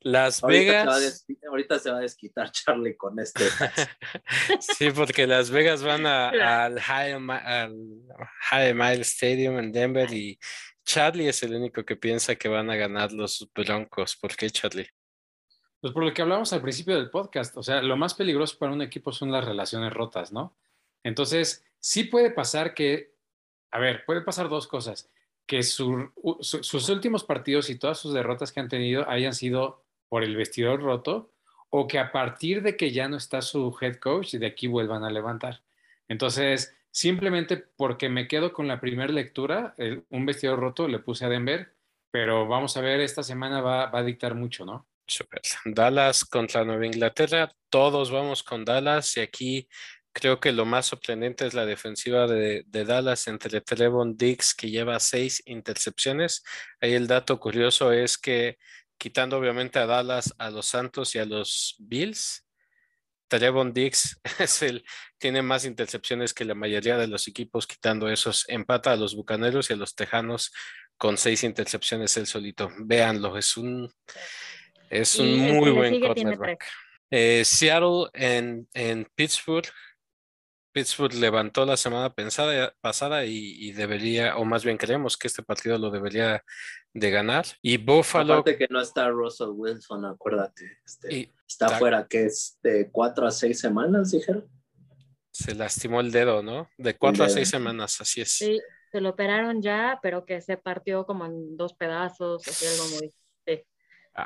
Las Vegas. ahorita se va a desquitar Charlie con este. [laughs] sí, porque Las Vegas van [laughs] al, High, al High Mile Stadium en Denver y Charlie es el único que piensa que van a ganar los Broncos. ¿Por qué, Charlie? Pues por lo que hablamos al principio del podcast, o sea, lo más peligroso para un equipo son las relaciones rotas, ¿no? Entonces, sí puede pasar que, a ver, puede pasar dos cosas, que sus últimos partidos y todas sus derrotas que han tenido hayan sido por el vestidor roto o que a partir de que ya no está su head coach, de aquí vuelvan a levantar. Entonces, simplemente porque me quedo con la primera lectura, un vestidor roto le puse a Denver, pero vamos a ver, esta semana va a dictar mucho, ¿no? [laughs] Dallas contra Nueva Inglaterra. Todos vamos con Dallas y aquí creo que lo más sorprendente es la defensiva de, Dallas entre Trevon Diggs que lleva seis intercepciones. Ahí el dato curioso es que quitando obviamente a Dallas, a los Santos y a los Bills, Trevon Diggs [laughs] es el, tiene más intercepciones que la mayoría de los equipos, quitando esos, empata a los Bucaneros y a los Tejanos con seis intercepciones él solito. Véanlo, es un es un muy buen cornerback. Eh, Seattle en, en, Pittsburgh. Pittsburgh levantó la semana pasada y, debería, o más bien creemos que este partido lo debería de ganar. Y Buffalo. Aparte que no está Russell Wilson, acuérdate. Este, está fuera, que es de cuatro a seis semanas, dijeron. Se lastimó el dedo, ¿no? De cuatro a seis semanas, así es. Sí, se lo operaron ya, pero que se partió como en dos pedazos, así algo muy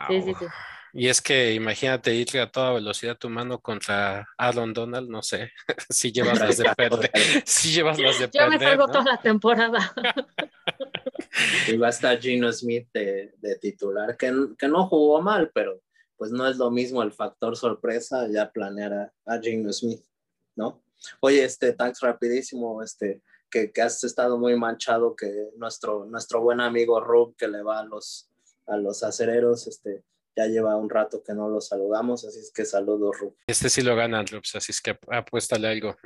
Sí, sí, sí. Y es que imagínate ir a toda velocidad tu mano contra Aaron Donald, no sé, [laughs] si llevas las de [laughs] perder. [laughs] si llevas las de Yo me salgo toda la temporada. y va a estar Gino Smith de, titular, que, que, no jugó mal, pero pues no es lo mismo el factor sorpresa ya planear a, a Smith, ¿no? Oye, este, thanks rapidísimo, este, que, que, has estado muy manchado, que nuestro, nuestro buen amigo Rub, que le va a los, a los acereros, este, ya lleva un rato que no lo saludamos, así es que saludos, Rub. Este sí lo gana, Rubs, así es que apuéstale algo.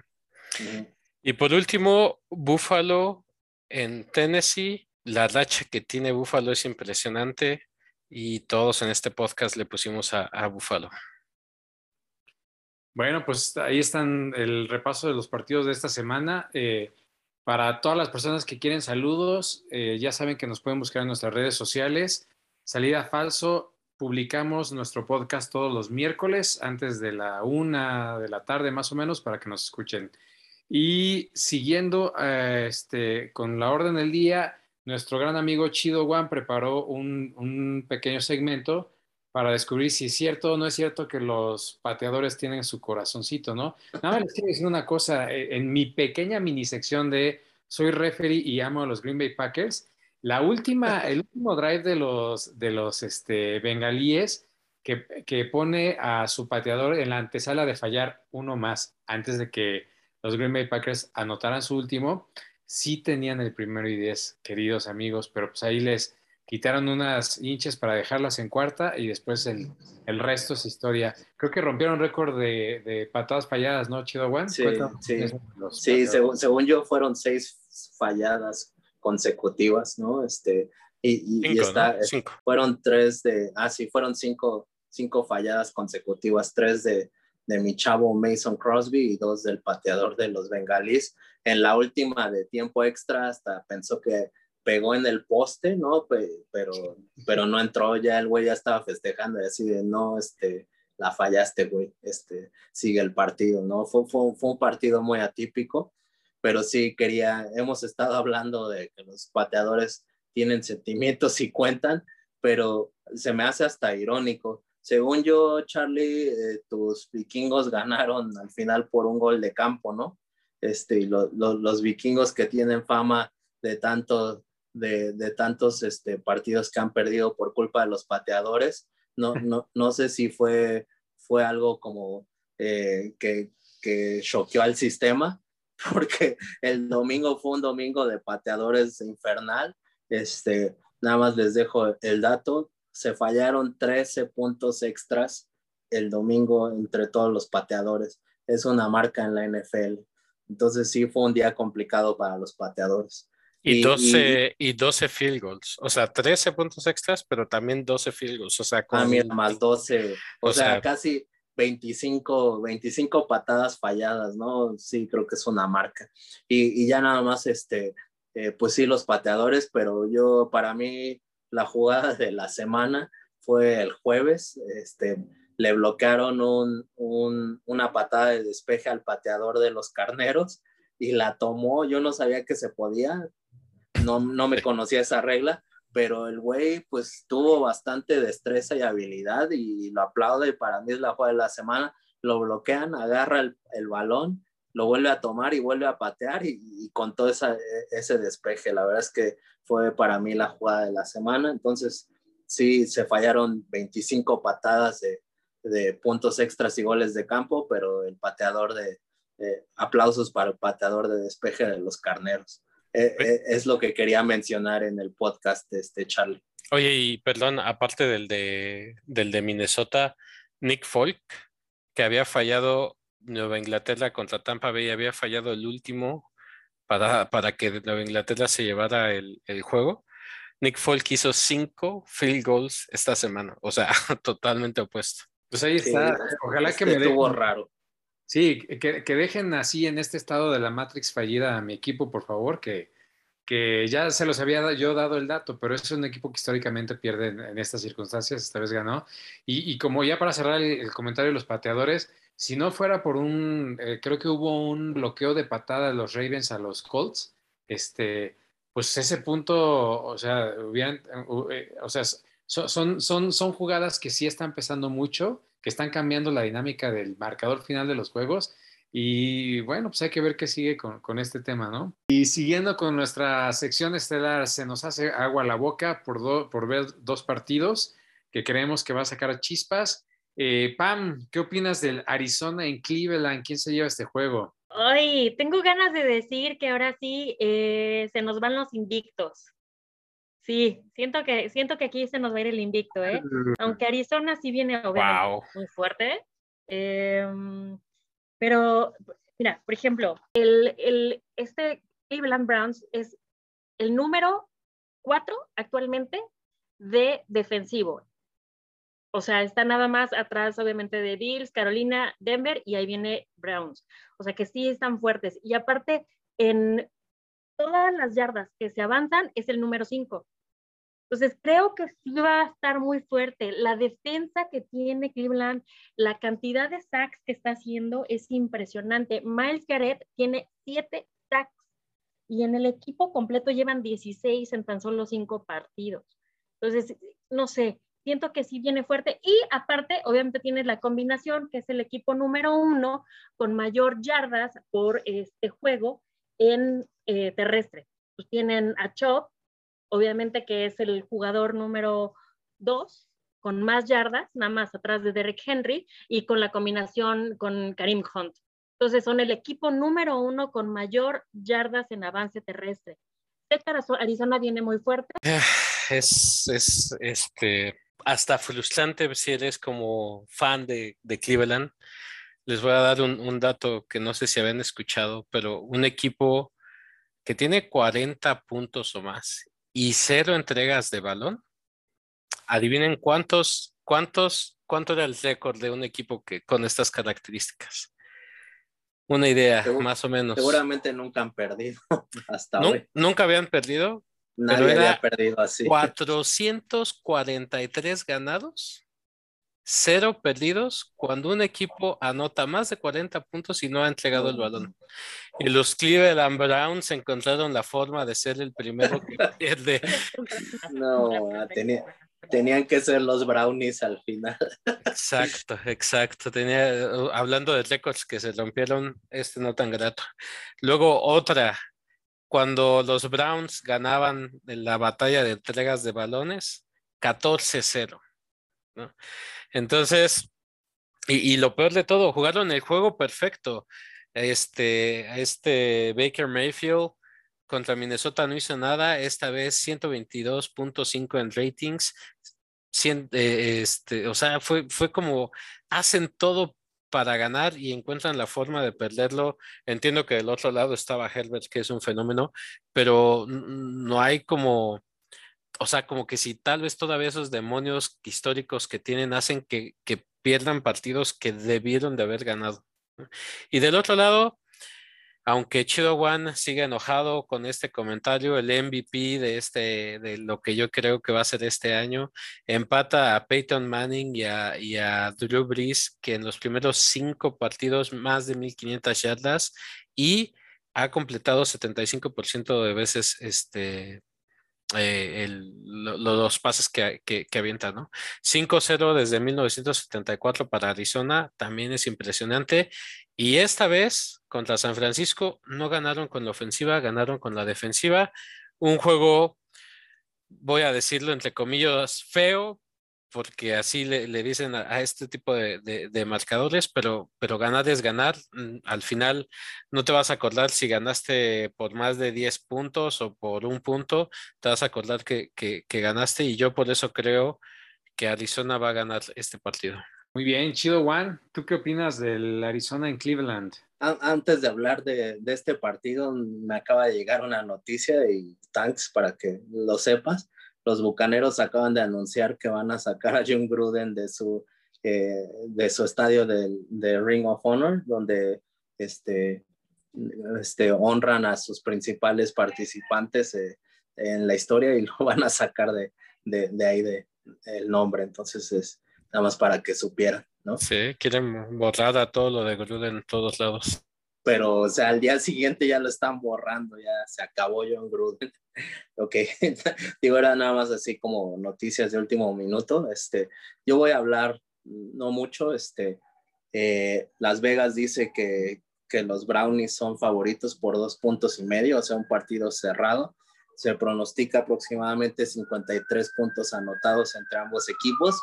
Y por último, Buffalo en Tennessee. La racha que tiene Buffalo es impresionante y todos en este podcast le pusimos a, a Buffalo. Bueno, pues ahí están el repaso de los partidos de esta semana. Eh, para todas las personas que quieren saludos, eh, ya saben que nos pueden buscar en nuestras redes sociales. Salida Falso, publicamos nuestro podcast todos los miércoles antes de la una de la tarde más o menos para que nos escuchen. Y siguiendo eh, este, con la orden del día, nuestro gran amigo Chido Juan preparó un, un pequeño segmento para descubrir si es cierto o no es cierto que los pateadores tienen su corazoncito, ¿no? Nada más les quiero decir una cosa, eh, en mi pequeña mini sección de soy referee y amo a los Green Bay Packers, la última, el último drive de los, de los este, bengalíes que, que pone a su pateador en la antesala de fallar uno más antes de que los Green Bay Packers anotaran su último, sí tenían el primero y diez, queridos amigos, pero pues ahí les quitaron unas hinches para dejarlas en cuarta y después el, el resto es historia. Creo que rompieron récord de, de, patadas falladas, ¿no, Chido Juan? Sí, sí, sí según, según, yo fueron seis falladas consecutivas, ¿no? Este, y, y, cinco, está, ¿no? cinco. fueron tres de, ah, sí, fueron cinco, cinco falladas consecutivas, tres de, de mi chavo Mason Crosby y dos del pateador de los bengalíes. En la última de tiempo extra hasta pensó que pegó en el poste, ¿no? Pero, pero no entró, ya el güey ya estaba festejando y así de, no, este, la fallaste, güey, este, sigue el partido, ¿no? Fue, fue, fue un partido muy atípico, pero sí quería, hemos estado hablando de que los pateadores tienen sentimientos y cuentan, pero se me hace hasta irónico. Según yo, Charlie, eh, tus vikingos ganaron al final por un gol de campo, ¿no? Este, y lo, lo, los vikingos que tienen fama de tanto de, de tantos este, partidos que han perdido por culpa de los pateadores. No, no, no sé si fue, fue algo como eh, que, que choqueó al sistema, [laughs] porque el domingo fue un domingo de pateadores infernal. Este, nada más les dejo el dato, se fallaron 13 puntos extras el domingo entre todos los pateadores. Es una marca en la NFL. Entonces sí fue un día complicado para los pateadores. Y, y, 12, y, y 12 field goals, o sea, 13 puntos extras, pero también 12 field goals, o sea, con... ah, mira, más 12, o, o sea, sea, casi 25, 25 patadas falladas, ¿no? Sí, creo que es una marca. Y, y ya nada más, este, eh, pues sí, los pateadores, pero yo, para mí, la jugada de la semana fue el jueves, este, le bloquearon un, un, una patada de despeje al pateador de los carneros y la tomó, yo no sabía que se podía, no, no me conocía esa regla, pero el güey pues tuvo bastante destreza y habilidad y lo aplaude y para mí es la jugada de la semana, lo bloquean, agarra el, el balón, lo vuelve a tomar y vuelve a patear y, con todo esa, ese despeje, la verdad es que fue para mí la jugada de la semana, entonces sí, se fallaron 25 patadas de, de puntos extras y goles de campo, pero el pateador de, eh, aplausos para el pateador de despeje de los carneros. Eh, eh, es lo que quería mencionar en el podcast de este Charlie. Oye, y perdón, aparte del de, del de Minnesota, Nick Folk, que había fallado Nueva Inglaterra contra Tampa Bay, había fallado el último para, para que Nueva Inglaterra se llevara el, el juego. Nick Folk hizo cinco field goals esta semana, o sea, [laughs] totalmente opuesto. Pues ahí está. Sí, Ojalá que me estuvo raro. Sí, que, que, dejen así en este estado de la Matrix fallida a mi equipo, por favor, que, que ya se los había yo dado el dato, pero es un equipo que históricamente pierde en, estas circunstancias, esta vez ganó. Y, y, como ya para cerrar el, comentario de los pateadores, si no fuera por un, eh, creo que hubo un bloqueo de patada de los Ravens a los Colts, este, pues ese punto, o sea, hubieran, eh, o sea, son, son, son jugadas que sí están pesando mucho que están cambiando la dinámica del marcador final de los juegos. Y bueno, pues hay que ver qué sigue con, con, este tema, ¿no? Y siguiendo con nuestra sección estelar, se nos hace agua a la boca por, do, por ver dos partidos. que creemos que va a sacar chispas. Eh, Pam, ¿qué opinas del Arizona en Cleveland? ¿Quién se lleva este juego? Ay, tengo ganas de decir que ahora sí eh, se nos van los invictos. Sí, siento que, siento que aquí se nos va a ir el invicto, ¿eh? Mm. Aunque Arizona sí viene Wow. muy fuerte. em, pero, mira, por ejemplo, el, el, este Cleveland Browns es el número cuatro actualmente de defensivo. O sea, está nada más atrás, obviamente, de Bills, Carolina, Denver y ahí viene Browns. O sea, que sí están fuertes. Y aparte, en todas las yardas que se avanzan, es el número 5. Entonces, creo que sí va a estar muy fuerte. La defensa que tiene Cleveland, la cantidad de sacks que está haciendo es impresionante. Miles Garrett tiene 7 sacks y en el equipo completo llevan 16 en tan solo 5 partidos. Entonces, no sé, siento que sí viene fuerte y aparte, obviamente tienes la combinación que es el equipo número uno con mayor yardas por este juego en eh, terrestre. Pues tienen a Chop, obviamente que es el jugador número dos con más yardas, nada más atrás de Derek Henry y con la combinación con Karim Hunt. Entonces son el equipo número uno con mayor yardas en avance terrestre. Arizona viene muy fuerte. Es, es este, hasta frustrante si eres como fan de, de Cleveland. Les voy a dar un, un, dato que no sé si habían escuchado, pero un equipo que tiene 40 puntos o más y cero entregas de balón. Adivinen cuántos, cuántos, cuánto era el récord de un equipo que con estas características. Una idea, más o menos. Seguramente nunca han perdido [laughs] hasta ¿Nun- hoy. Nunca habían perdido. Nadie era había perdido así. [laughs] 443 ganados, cero perdidos cuando un equipo anota más de 40 puntos y no ha entregado el balón. Y los Cleveland Browns encontraron la forma de ser el primero que [laughs] pierde. No, tenía, tenían que ser los brownies al final. Exacto, exacto. Tenía, hablando de récords que se rompieron, este no tan grato. Luego otra, cuando los Browns ganaban en la batalla de entregas de balones, 14-0. Entonces, y, lo peor de todo, jugaron el juego perfecto. Este, este Baker Mayfield contra Minnesota no hizo nada, esta vez 122.5 en ratings. Cien, eh, este, o sea, fue, fue como hacen todo para ganar y encuentran la forma de perderlo. Entiendo que del otro lado estaba Herbert, que es un fenómeno, pero no hay como, o sea, como que si tal vez todavía esos demonios históricos que tienen hacen que, que pierdan partidos que debieron de haber ganado. Y del otro lado, aunque Chido One sigue enojado con este comentario, el MVP de este, de lo que yo creo que va a ser este año, empata a Peyton Manning y a, y a Drew Brees, que en los primeros cinco partidos más de 1500 yardas y ha completado 75% de veces este, eh, el, lo, los pases que, que, que avienta, ¿no? 5-0 desde 1974 para Arizona, también es impresionante. Y esta vez contra San Francisco no ganaron con la ofensiva, ganaron con la defensiva. Un juego, voy a decirlo entre comillas, feo, porque así le, le dicen a, a, este tipo de, de, de, marcadores, pero, pero ganar es ganar. Al final no te vas a acordar si ganaste por más de 10 puntos o por un punto, te vas a acordar que, que, que ganaste y yo por eso creo que Arizona va a ganar este partido. Muy bien, Chido Juan, ¿tú qué opinas del Arizona en Cleveland? Antes de hablar de, de, este partido, me acaba de llegar una noticia y thanks para que lo sepas. Los bucaneros acaban de anunciar que van a sacar a John Gruden de su, eh, de su estadio de, de, Ring of Honor, donde este, este, honran a sus principales participantes eh, en la historia y [laughs] lo van a sacar de, de, de ahí de, el nombre. Entonces es nada más para que supieran, ¿no? Sí, quieren borrar a todo lo de Gruden en todos lados. Pero, o sea, al día siguiente ya lo están borrando, ya se acabó John Gruden. [laughs] ok, [laughs] digo, era nada más así como noticias de último minuto. Este, yo voy a hablar no mucho, este, eh, Las Vegas dice que, que los Brownies son favoritos por dos puntos y medio, o sea, un partido cerrado. se pronostica aproximadamente 53 puntos anotados entre ambos equipos.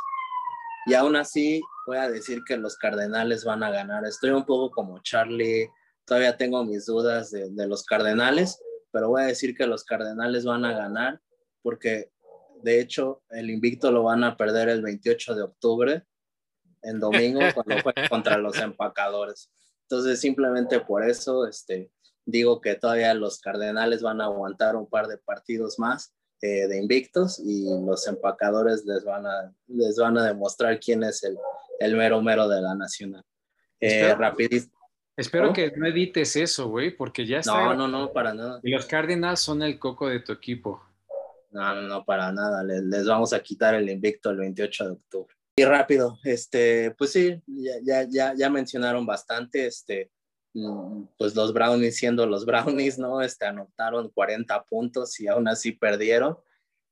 Y aún así, voy a decir que los Cardenales van a ganar. Estoy un poco como Charlie, todavía tengo mis dudas de, de los Cardenales, pero voy a decir que los Cardenales van a ganar porque de hecho el invicto lo van a perder el 28 de octubre en domingo [laughs] cuando fue contra los empacadores. Entonces simplemente por eso este, digo que todavía los Cardenales van a aguantar un par de partidos más eh, de invictos y los empacadores les van a, les van a demostrar quién es el, el mero mero de la nacional. Eh, rapidísimo. Espero que no edites eso, güey, porque ya está. No, no, no, para nada. Y los Cardinals son el coco de tu equipo. No, no, no, para nada. Les, les, vamos a quitar el invicto el 28 de octubre. Y rápido, este, pues sí, ya, ya, ya mencionaron bastante, este, mm, pues los Brownies siendo los Brownies, ¿no? Este, anotaron 40 puntos y aún así perdieron.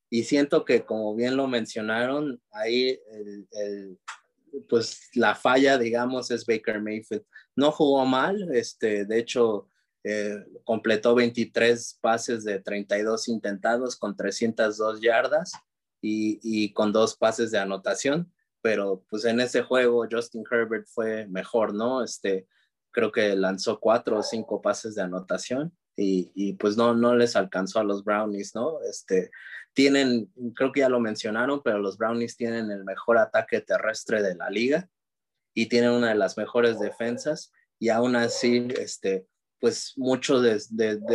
Y siento que, como bien lo mencionaron, ahí el, el, pues la falla, digamos, es Baker Mayfield. No jugó mal, este, de hecho, eh, completó 23 pases de 32 intentados con 302 yardas y, y, con dos pases de anotación, pero pues en ese juego Justin Herbert fue mejor, ¿no? Este, creo que lanzó cuatro o cinco pases de anotación y, y pues no, no les alcanzó a los Brownies, ¿no? Este, tienen, creo que ya lo mencionaron, pero los Brownies tienen el mejor ataque terrestre de la liga y tienen una de las mejores defensas y aún así, este, pues mucho de,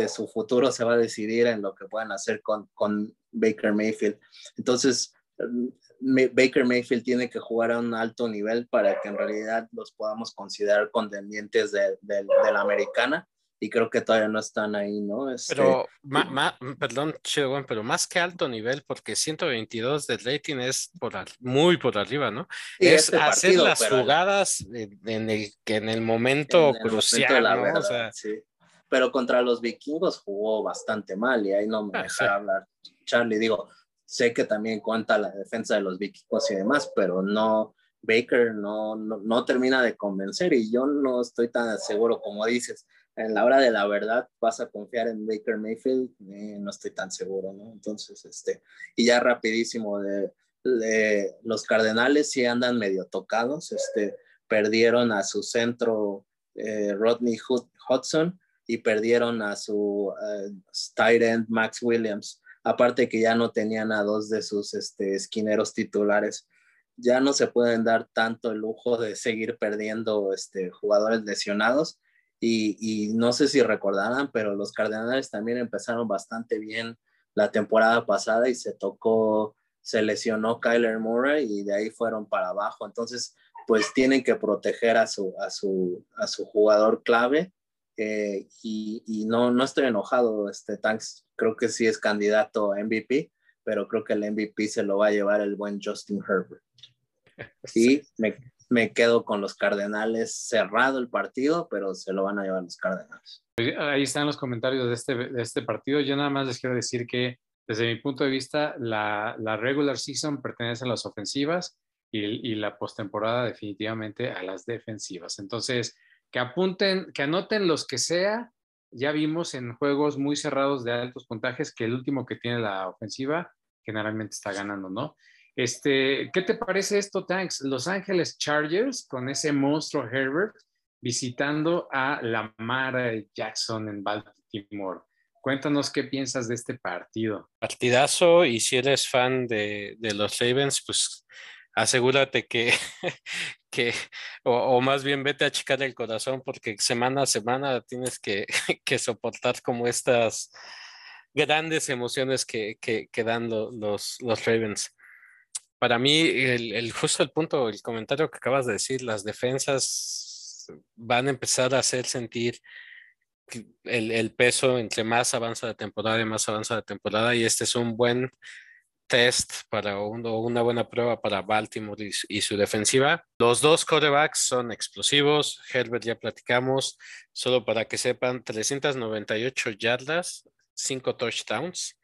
su futuro se va a decidir en lo que puedan hacer con, con Baker Mayfield. Entonces, Baker Mayfield tiene que jugar a un alto nivel para que en realidad los podamos considerar contendientes de la americana y creo que todavía no están ahí, ¿no? Este... Pero, ma, ma, perdón, Chido, pero más que alto nivel, porque 122 de rating es por, muy por arriba, ¿no? Sí, es este hacer partido, las pero- jugadas en, en el, que en el momento en el crucial, momento ¿no? verdad, o sea, sí. Pero contra los vikingos jugó bastante mal y ahí no me Ah, deja sí. hablar. Charlie, digo, sé que también cuenta la defensa de los vikingos y demás, pero no, Baker no, no, no termina de convencer y yo no estoy tan seguro como dices. En la hora de la verdad, vas a confiar en Baker Mayfield, Eh, no estoy tan seguro, ¿no? Entonces, este, y ya rapidísimo de, los Cardenales sí andan medio tocados, este, perdieron a su centro eh, Rodney Hud- Hudson y perdieron a su eh, tight end Max Williams. Aparte que ya no tenían a dos de sus este, esquineros titulares. Ya no se pueden dar tanto el lujo de seguir perdiendo este, jugadores lesionados. Y, y no sé si recordarán, pero los Cardenales también empezaron bastante bien la temporada pasada y se tocó, se lesionó Kyler Murray y de ahí fueron para abajo. Entonces, pues tienen que proteger a su, a su, a su jugador clave. eh, y, y no, no estoy enojado, este Tanks creo que sí es candidato a MVP, pero creo que el MVP se lo va a llevar el buen Justin Herbert. [laughs] Y me, me quedo con los Cardenales, cerrado el partido, pero se lo van a llevar los Cardenales. Ahí están los comentarios de este, de este partido. Yo nada más les quiero decir que desde mi punto de vista, la, la regular season pertenece a las ofensivas y, y la postemporada definitivamente a las defensivas. Entonces, que apunten, que anoten los que sea. Ya vimos en juegos muy cerrados de altos puntajes que el último que tiene la ofensiva generalmente está ganando, ¿no? Este, ¿Qué te parece esto, Tanks? Los Ángeles Chargers con ese monstruo Herbert visitando a Lamar Jackson en Baltimore. Cuéntanos qué piensas de este partido. partidazo y si eres fan de, los Ravens, pues asegúrate que, [laughs] que o, más bien vete a achicar el corazón porque semana a semana tienes que, [laughs] que soportar como estas grandes emociones que, que, dan lo- los, los Ravens. Para mí, el, el- justo el punto, el comentario que acabas de decir, las defensas van a empezar a hacer sentir el, el peso entre más avanza la temporada y más avanza la temporada y este es un buen test para una buena prueba para Baltimore y, y su defensiva. Los dos quarterbacks son explosivos. Herbert ya platicamos, solo para que sepan, 398 yardas, 5 touchdowns.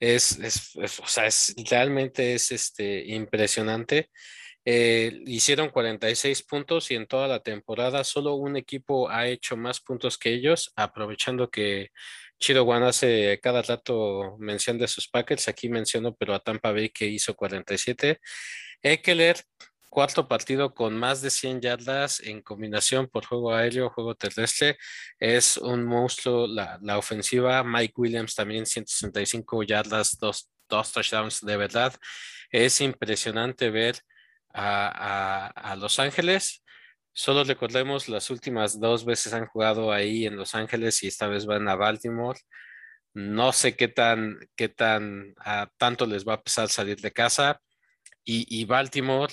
Es, es- o sea, es, realmente es este, impresionante. Eh, hicieron 46 puntos y en toda la temporada solo un equipo ha hecho más puntos que ellos, aprovechando que, Chido One hace cada rato mención de sus Packers, aquí menciono, pero a Tampa Bay que hizo 47. Eckler, cuarto partido con más de 100 yardas en combinación por juego aéreo, juego terrestre. Es un monstruo la, la ofensiva. Mike Williams también 165 yardas, dos, dos touchdowns de verdad. Es impresionante ver a, a, Los Ángeles Solo recordemos, las últimas dos veces han jugado ahí en Los Ángeles y esta vez van a Baltimore. No sé qué tan, qué tan a tanto les va a pesar salir de casa. Y, Baltimore,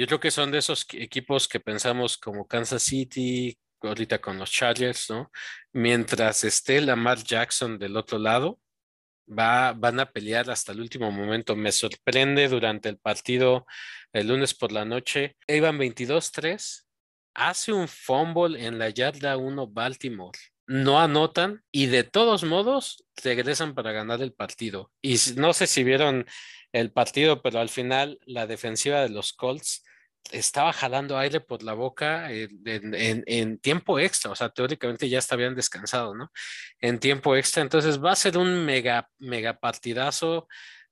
yo creo que son de esos equipos que pensamos como Kansas City, ahorita con los Chargers, ¿no? Mientras esté Lamar Jackson del otro lado, va, van a pelear hasta el último momento. Me sorprende durante el partido el lunes por la noche. Iban 22-3 hace un fumble en la yarda 1 Baltimore. No anotan y de todos modos regresan para ganar el partido. Y no sé si vieron el partido, pero al final la defensiva de los Colts estaba jalando aire por la boca en, tiempo extra, o sea, teóricamente ya estaban descansado, ¿no? En tiempo extra, entonces va a ser un mega, mega partidazo,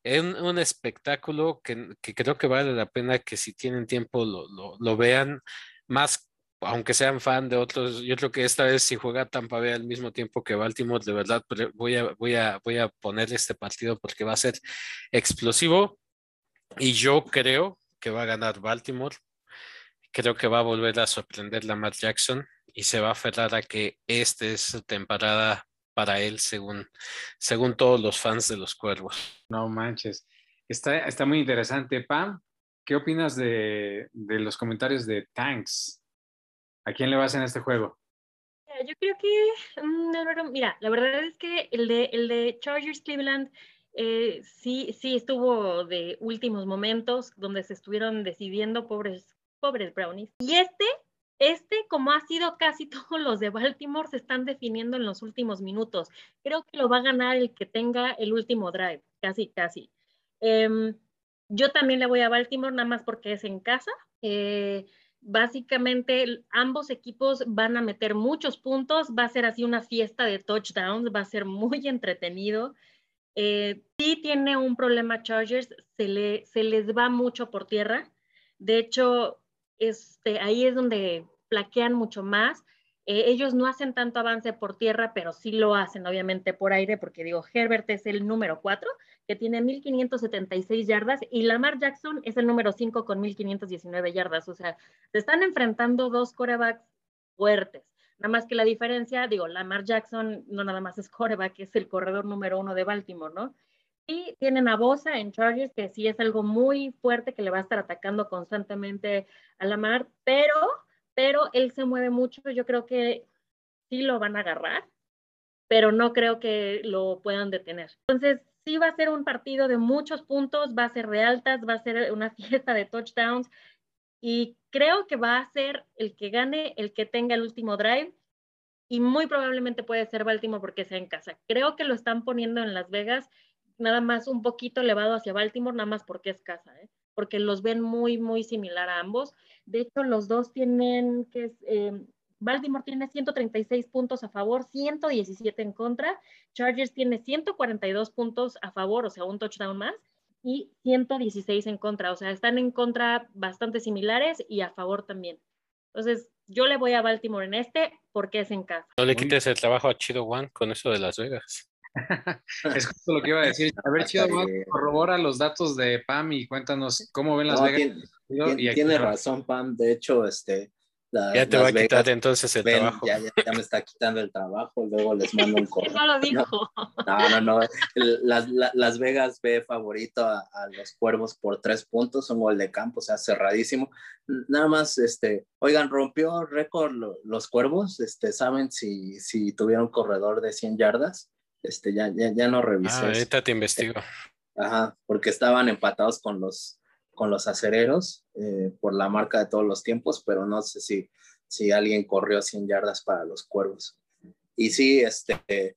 un, un espectáculo que, creo que vale la pena que si tienen tiempo lo, lo, lo vean, más aunque sean fan de otros, yo creo que esta vez si juega Tampa Bay al mismo tiempo que Baltimore, de verdad voy a, voy a, voy a poner este partido porque va a ser explosivo y yo creo que va a ganar Baltimore. Creo que va a volver a sorprender la Matt Jackson y se va a aferrar a que esta es su temporada para él, según, según todos los fans de los cuervos. No manches. Está, está muy interesante. Pam, ¿qué opinas de, de los comentarios de Tanks? ¿A quién le vas en este juego? Yo creo que, mm, mira, la verdad es que el de, el de Chargers Cleveland eh, sí, sí estuvo de últimos momentos donde se estuvieron decidiendo, pobres, pobres brownies. Y este, este, como ha sido casi [laughs] todos los de Baltimore, se están definiendo en los últimos minutos. Creo que lo va a ganar el que tenga el último drive, casi, casi. Em, yo también le voy a Baltimore, nada más porque es en casa. Eh, básicamente ambos equipos van a meter muchos puntos, va a ser así una fiesta de touchdowns, va a ser muy entretenido. Eh, tiene un problema Chargers, se, se les va mucho por tierra. De hecho, este, ahí es donde plaquean mucho más. Eh, ellos no hacen tanto avance por tierra, pero sí lo hacen obviamente por aire, porque digo, Herbert es el número 4, que tiene 1.576 yardas, y Lamar Jackson es el número 5 con 1.519 yardas. O sea, se están enfrentando dos corebacks fuertes. Nada más que la diferencia, digo, Lamar Jackson no nada más es coreback, es el corredor número uno de Baltimore, ¿no? Y tienen a Bosa en Chargers, que sí es algo muy fuerte que le va a estar atacando constantemente a Lamar, pero pero él se mueve mucho, yo creo que sí lo van a agarrar, pero no creo que lo puedan detener. Entonces, sí va a ser un partido de muchos puntos, va a ser de altas, va a ser una [laughs] fiesta de touchdowns y creo que va a ser el que gane, el que tenga el último drive y muy probablemente puede ser Baltimore porque sea en casa. Creo que lo están poniendo en Las Vegas, nada más un poquito elevado hacia Baltimore, nada más porque es casa, ¿eh? porque los ven muy, muy similar a ambos. De hecho, los dos tienen que eh, Baltimore tiene 136 puntos a favor, 117 en contra. Chargers tiene 142 puntos a favor, o sea, un touchdown más, y 116 en contra. O sea, están en contra bastante similares y a favor también. Entonces, yo le voy a Baltimore en este porque es en casa. No le quites el trabajo a Chido One con eso de Las Vegas. [laughs] es justo lo que iba a decir. A ver, Chido One, corrobora los datos de Pam y cuéntanos cómo ven Las Vegas. Tiene, razón, Pam. De hecho, este. Ya te va a quitar entonces el trabajo. Ya, ya, me está quitando el trabajo. Luego les mando un correo. [laughs] no lo dijo. No, no, no. Las, las Vegas ve favorito a, los cuervos por tres puntos. Un gol de campo, o sea, cerradísimo. Nada más, este. Oigan, rompió récord los cuervos. Este, ¿saben si, si tuvieron corredor de 100 yardas? Este, ya, ya, ya no revisé. Ah, ahorita te investigo. Ajá, porque estaban empatados con los con los acereros eh, por la marca de todos los tiempos, pero no sé si, si alguien corrió 100 yardas para los cuervos. Y sí, este,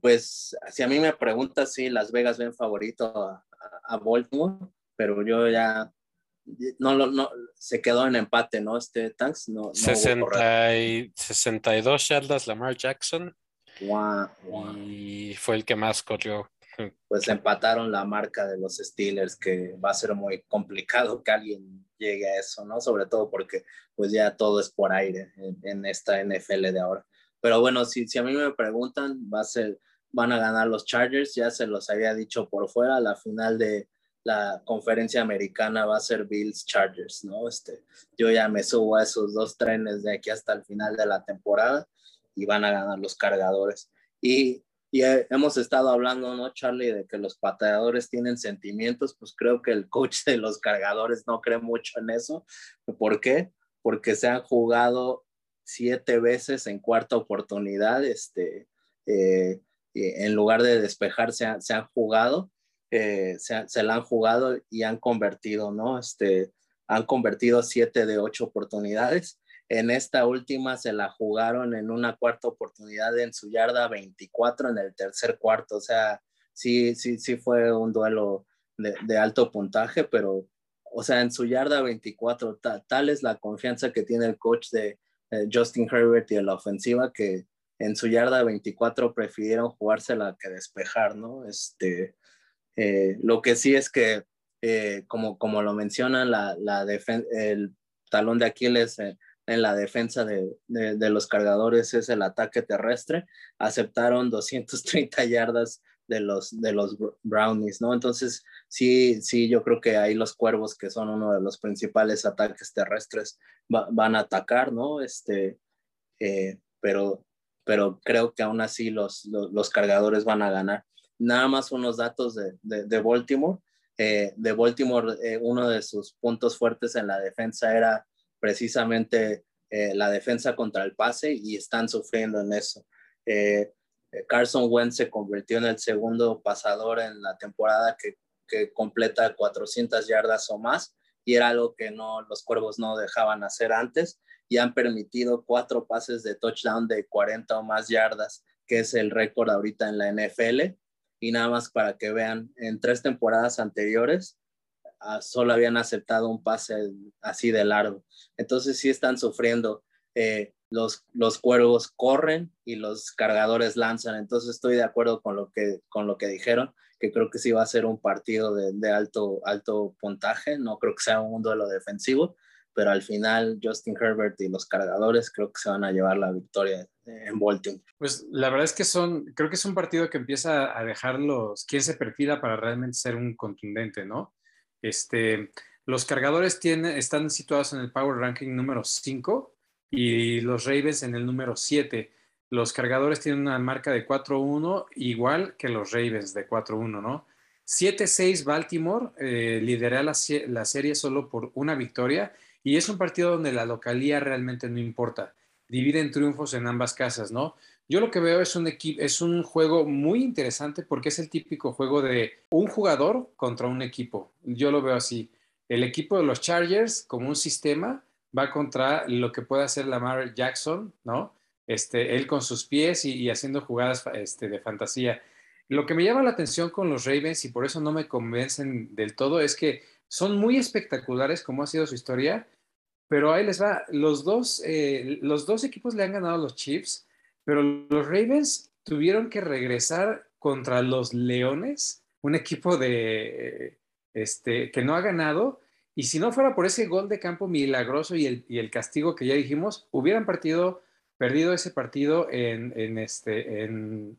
pues si a mí me preguntas si Las Vegas ven favorito a, a, Baltimore, pero yo ya no, no, se quedó en empate, ¿no? Este Tanks no. no 60 62 yardas Lamar Jackson, Y fue el que más corrió. Pues empataron la marca de los Steelers, que va a ser muy complicado que alguien llegue a eso, ¿no? Sobre todo porque pues ya todo es por aire en, esta NFL de ahora. Pero bueno, si, si a mí me preguntan, va a ser, van a ganar los Chargers, ya se los había dicho por fuera, la final de, la conferencia americana va a ser Bills Chargers, ¿no? Este, yo ya me subo a esos dos trenes de aquí hasta el final de la temporada y van a ganar los cargadores. Y, y hemos estado hablando, ¿no, Charlie, de que los pateadores tienen sentimientos, pues creo que el coach de los cargadores no cree mucho en eso. ¿Por qué? Porque se han jugado siete veces en cuarta oportunidad, este, eh, en lugar de despejar, se, se han jugado eh, se, la han jugado y han convertido, ¿no? Este, han convertido siete de ocho oportunidades. En esta última se la jugaron en una cuarta oportunidad en su yarda 24 en el tercer cuarto. O sea, sí, sí, sí fue un duelo de, alto puntaje, pero, o sea, en su yarda 24, tal es la confianza que tiene el coach de Justin Herbert y de la ofensiva que en su yarda 24 prefirieron jugársela que despejar, ¿no? Este, eh, lo que sí es que, eh, como, como lo mencionan, la, la el talón de Aquiles en la defensa de, de, los cargadores es el ataque terrestre. Aceptaron 230 yardas de los, de los Brownies, ¿no? Entonces, sí, sí, yo creo que ahí los cuervos, que son uno de los principales ataques terrestres, van a atacar, ¿no? Este, eh, pero, pero creo que aún así los, los, cargadores van a ganar. Nada más unos datos de, de, Baltimore. Eh, de Baltimore, eh, uno de sus puntos fuertes en la defensa era precisamente eh, la defensa contra el pase y están sufriendo en eso. Carson Wentz se convirtió en el segundo pasador en la temporada que, que, completa 400 yardas o más y era algo que no, los cuervos no dejaban hacer antes y han permitido cuatro pases de touchdown de 40 o más yardas, que es el récord ahorita en la NFL y nada más para que vean, en tres temporadas anteriores solo habían aceptado un pase así de largo. Entonces sí están sufriendo. Eh, los, los cuervos corren y los cargadores lanzan. Entonces estoy de acuerdo con lo que, con lo que dijeron, que creo que sí va a ser un partido de, alto, alto puntaje. No creo que sea un duelo defensivo, pero al final Justin Herbert y los cargadores creo que se van a llevar la victoria en Baltimore. Pues la verdad es que son, creo que es un partido que empieza a dejarlos, quién se perfila para realmente ser un contundente, ¿no? Este, los cargadores tienen, están situados en el Power Ranking número 5 y los Ravens en el número 7. Los cargadores tienen una marca de 4-1, igual que los Ravens de 4-1, ¿no? 7-6 Baltimore eh, lidera la, la serie solo por una victoria y es un partido donde la localía realmente no importa. Dividen triunfos en ambas casas, ¿no? Yo lo que veo es un es un juego muy interesante porque es el típico juego de un jugador contra un equipo. Yo lo veo así. El equipo de los Chargers, como un sistema, va contra lo que puede hacer Lamar Jackson, ¿no? Este, él con sus pies y, haciendo jugadas este, de fantasía. Lo que me llama la atención con los Ravens y por eso no me convencen del todo es que son muy espectaculares como ha sido su historia, pero ahí les va. Los dos, eh, los dos equipos le han ganado los Chiefs, pero los Ravens tuvieron que regresar contra los Leones, un equipo de, este, que no ha ganado. Y si no fuera por ese gol de campo milagroso y el, castigo que ya dijimos, hubieran partido, perdido ese partido en, en este,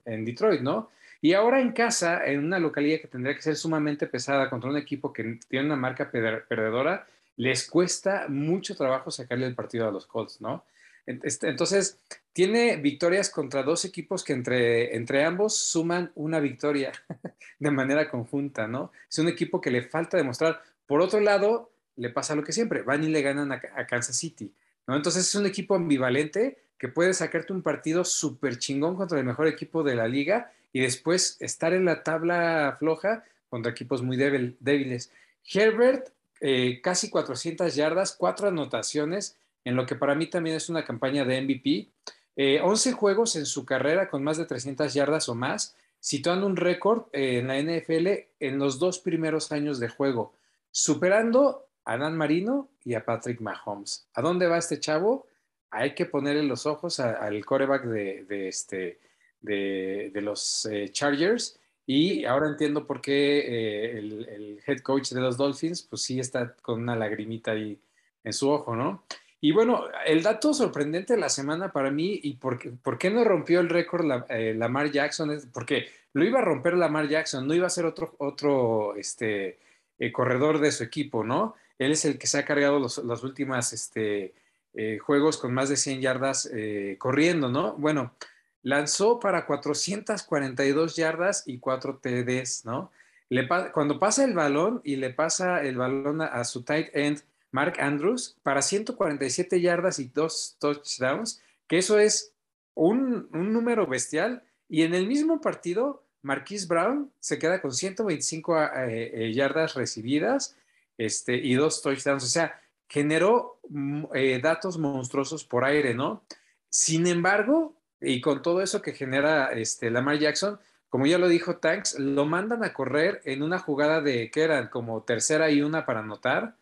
Detroit, ¿no? Y ahora en casa, en una localidad que tendría que ser sumamente pesada contra un equipo que tiene una marca perdedora, les cuesta mucho trabajo sacarle el partido a los Colts, ¿no? Entonces, tiene victorias contra dos equipos que entre, entre ambos suman una victoria [laughs] de manera conjunta, ¿no? Es un equipo que le falta demostrar. Por otro lado, le pasa lo que siempre, van y le ganan a, a Kansas City, ¿no? Entonces es un equipo ambivalente que puede sacarte un partido súper chingón contra el mejor equipo de la liga y después estar en la tabla floja contra equipos muy débiles. Herbert, eh, casi 400 yardas, cuatro anotaciones, en lo que para mí también es una campaña de MVP. 11 eh, juegos en su carrera con más de 300 yardas o más, situando un récord eh, en la NFL en los dos primeros años de juego, superando a Dan Marino y a Patrick Mahomes. ¿A dónde va este chavo? Hay que ponerle los ojos al coreback de, de, este, de, los eh, Chargers. Y ahora entiendo por qué eh, el, el, head coach de los Dolphins, pues sí está con una lagrimita ahí en su ojo, ¿no? Y bueno, el dato sorprendente de la semana para mí, y por, por qué no rompió el récord la, eh, Lamar Jackson, es porque lo iba a romper Lamar Jackson, no iba a ser otro, otro este, eh, corredor de su equipo, ¿no? Él es el que se ha cargado los, últimos este, eh, juegos con más de 100 yardas corriendo, ¿no? Bueno, lanzó para 442 yardas y 4 TDs, ¿no? Le, cuando pasa el balón y le pasa el balón a su tight end, Mark Andrews para 147 yardas y dos touchdowns, que eso es un, número bestial. Y en el mismo partido, Marquise Brown se queda con 125 eh, eh, yardas recibidas este, y dos touchdowns. O sea, generó mm, eh, datos monstruosos por aire, ¿no? Sin embargo, y con todo eso que genera este, Lamar Jackson, como ya lo dijo Tanks, lo mandan a correr en una jugada de que eran como tercera y una para anotar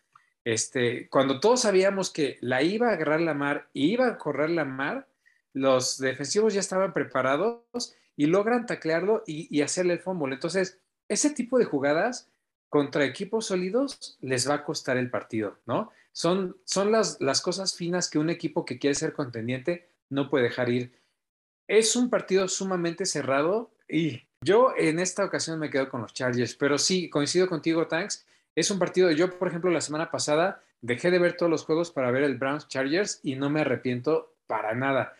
este, cuando todos sabíamos que la iba a agarrar la mar, iba a correr la mar, los defensivos ya estaban preparados y logran taclearlo y, hacerle el fumble. Entonces, ese tipo de jugadas contra equipos sólidos les va a costar el partido, ¿no? Son, son las, las cosas finas que un equipo que quiere ser contendiente no puede dejar ir. Es un partido sumamente cerrado y yo en esta ocasión me quedo con los Chargers, pero sí, coincido contigo, Tanks es un partido, yo por ejemplo la semana pasada dejé de ver todos los juegos para ver el Browns Chargers y no me arrepiento para nada.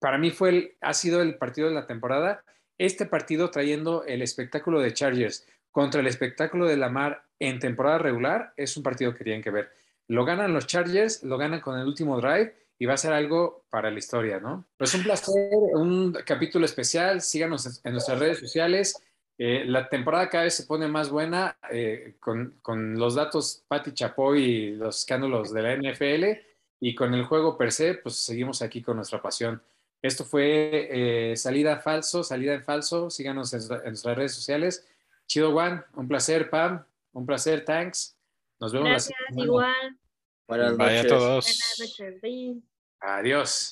Para mí fue el, ha sido el partido de la temporada. Este partido trayendo el espectáculo de Chargers contra el espectáculo de Lamar en temporada regular es un partido que tienen que ver. Lo ganan los Chargers, lo ganan con el último drive y va a ser algo para la historia, ¿no? Pues un placer, un capítulo especial. Síganos en nuestras redes sociales. Eh, la temporada cada vez se pone más buena eh, con, los datos Patti Chapoy y los escándalos de la NFL y con el juego per se, pues seguimos aquí con nuestra pasión. Esto fue eh, Salida Falso, Salida en Falso. Síganos en, nuestras redes sociales. Chido Juan, un placer, Pam, un placer, thanks. Nos vemos. Gracias, igual. Buenas noches. a todos. Buenas noches. Adiós.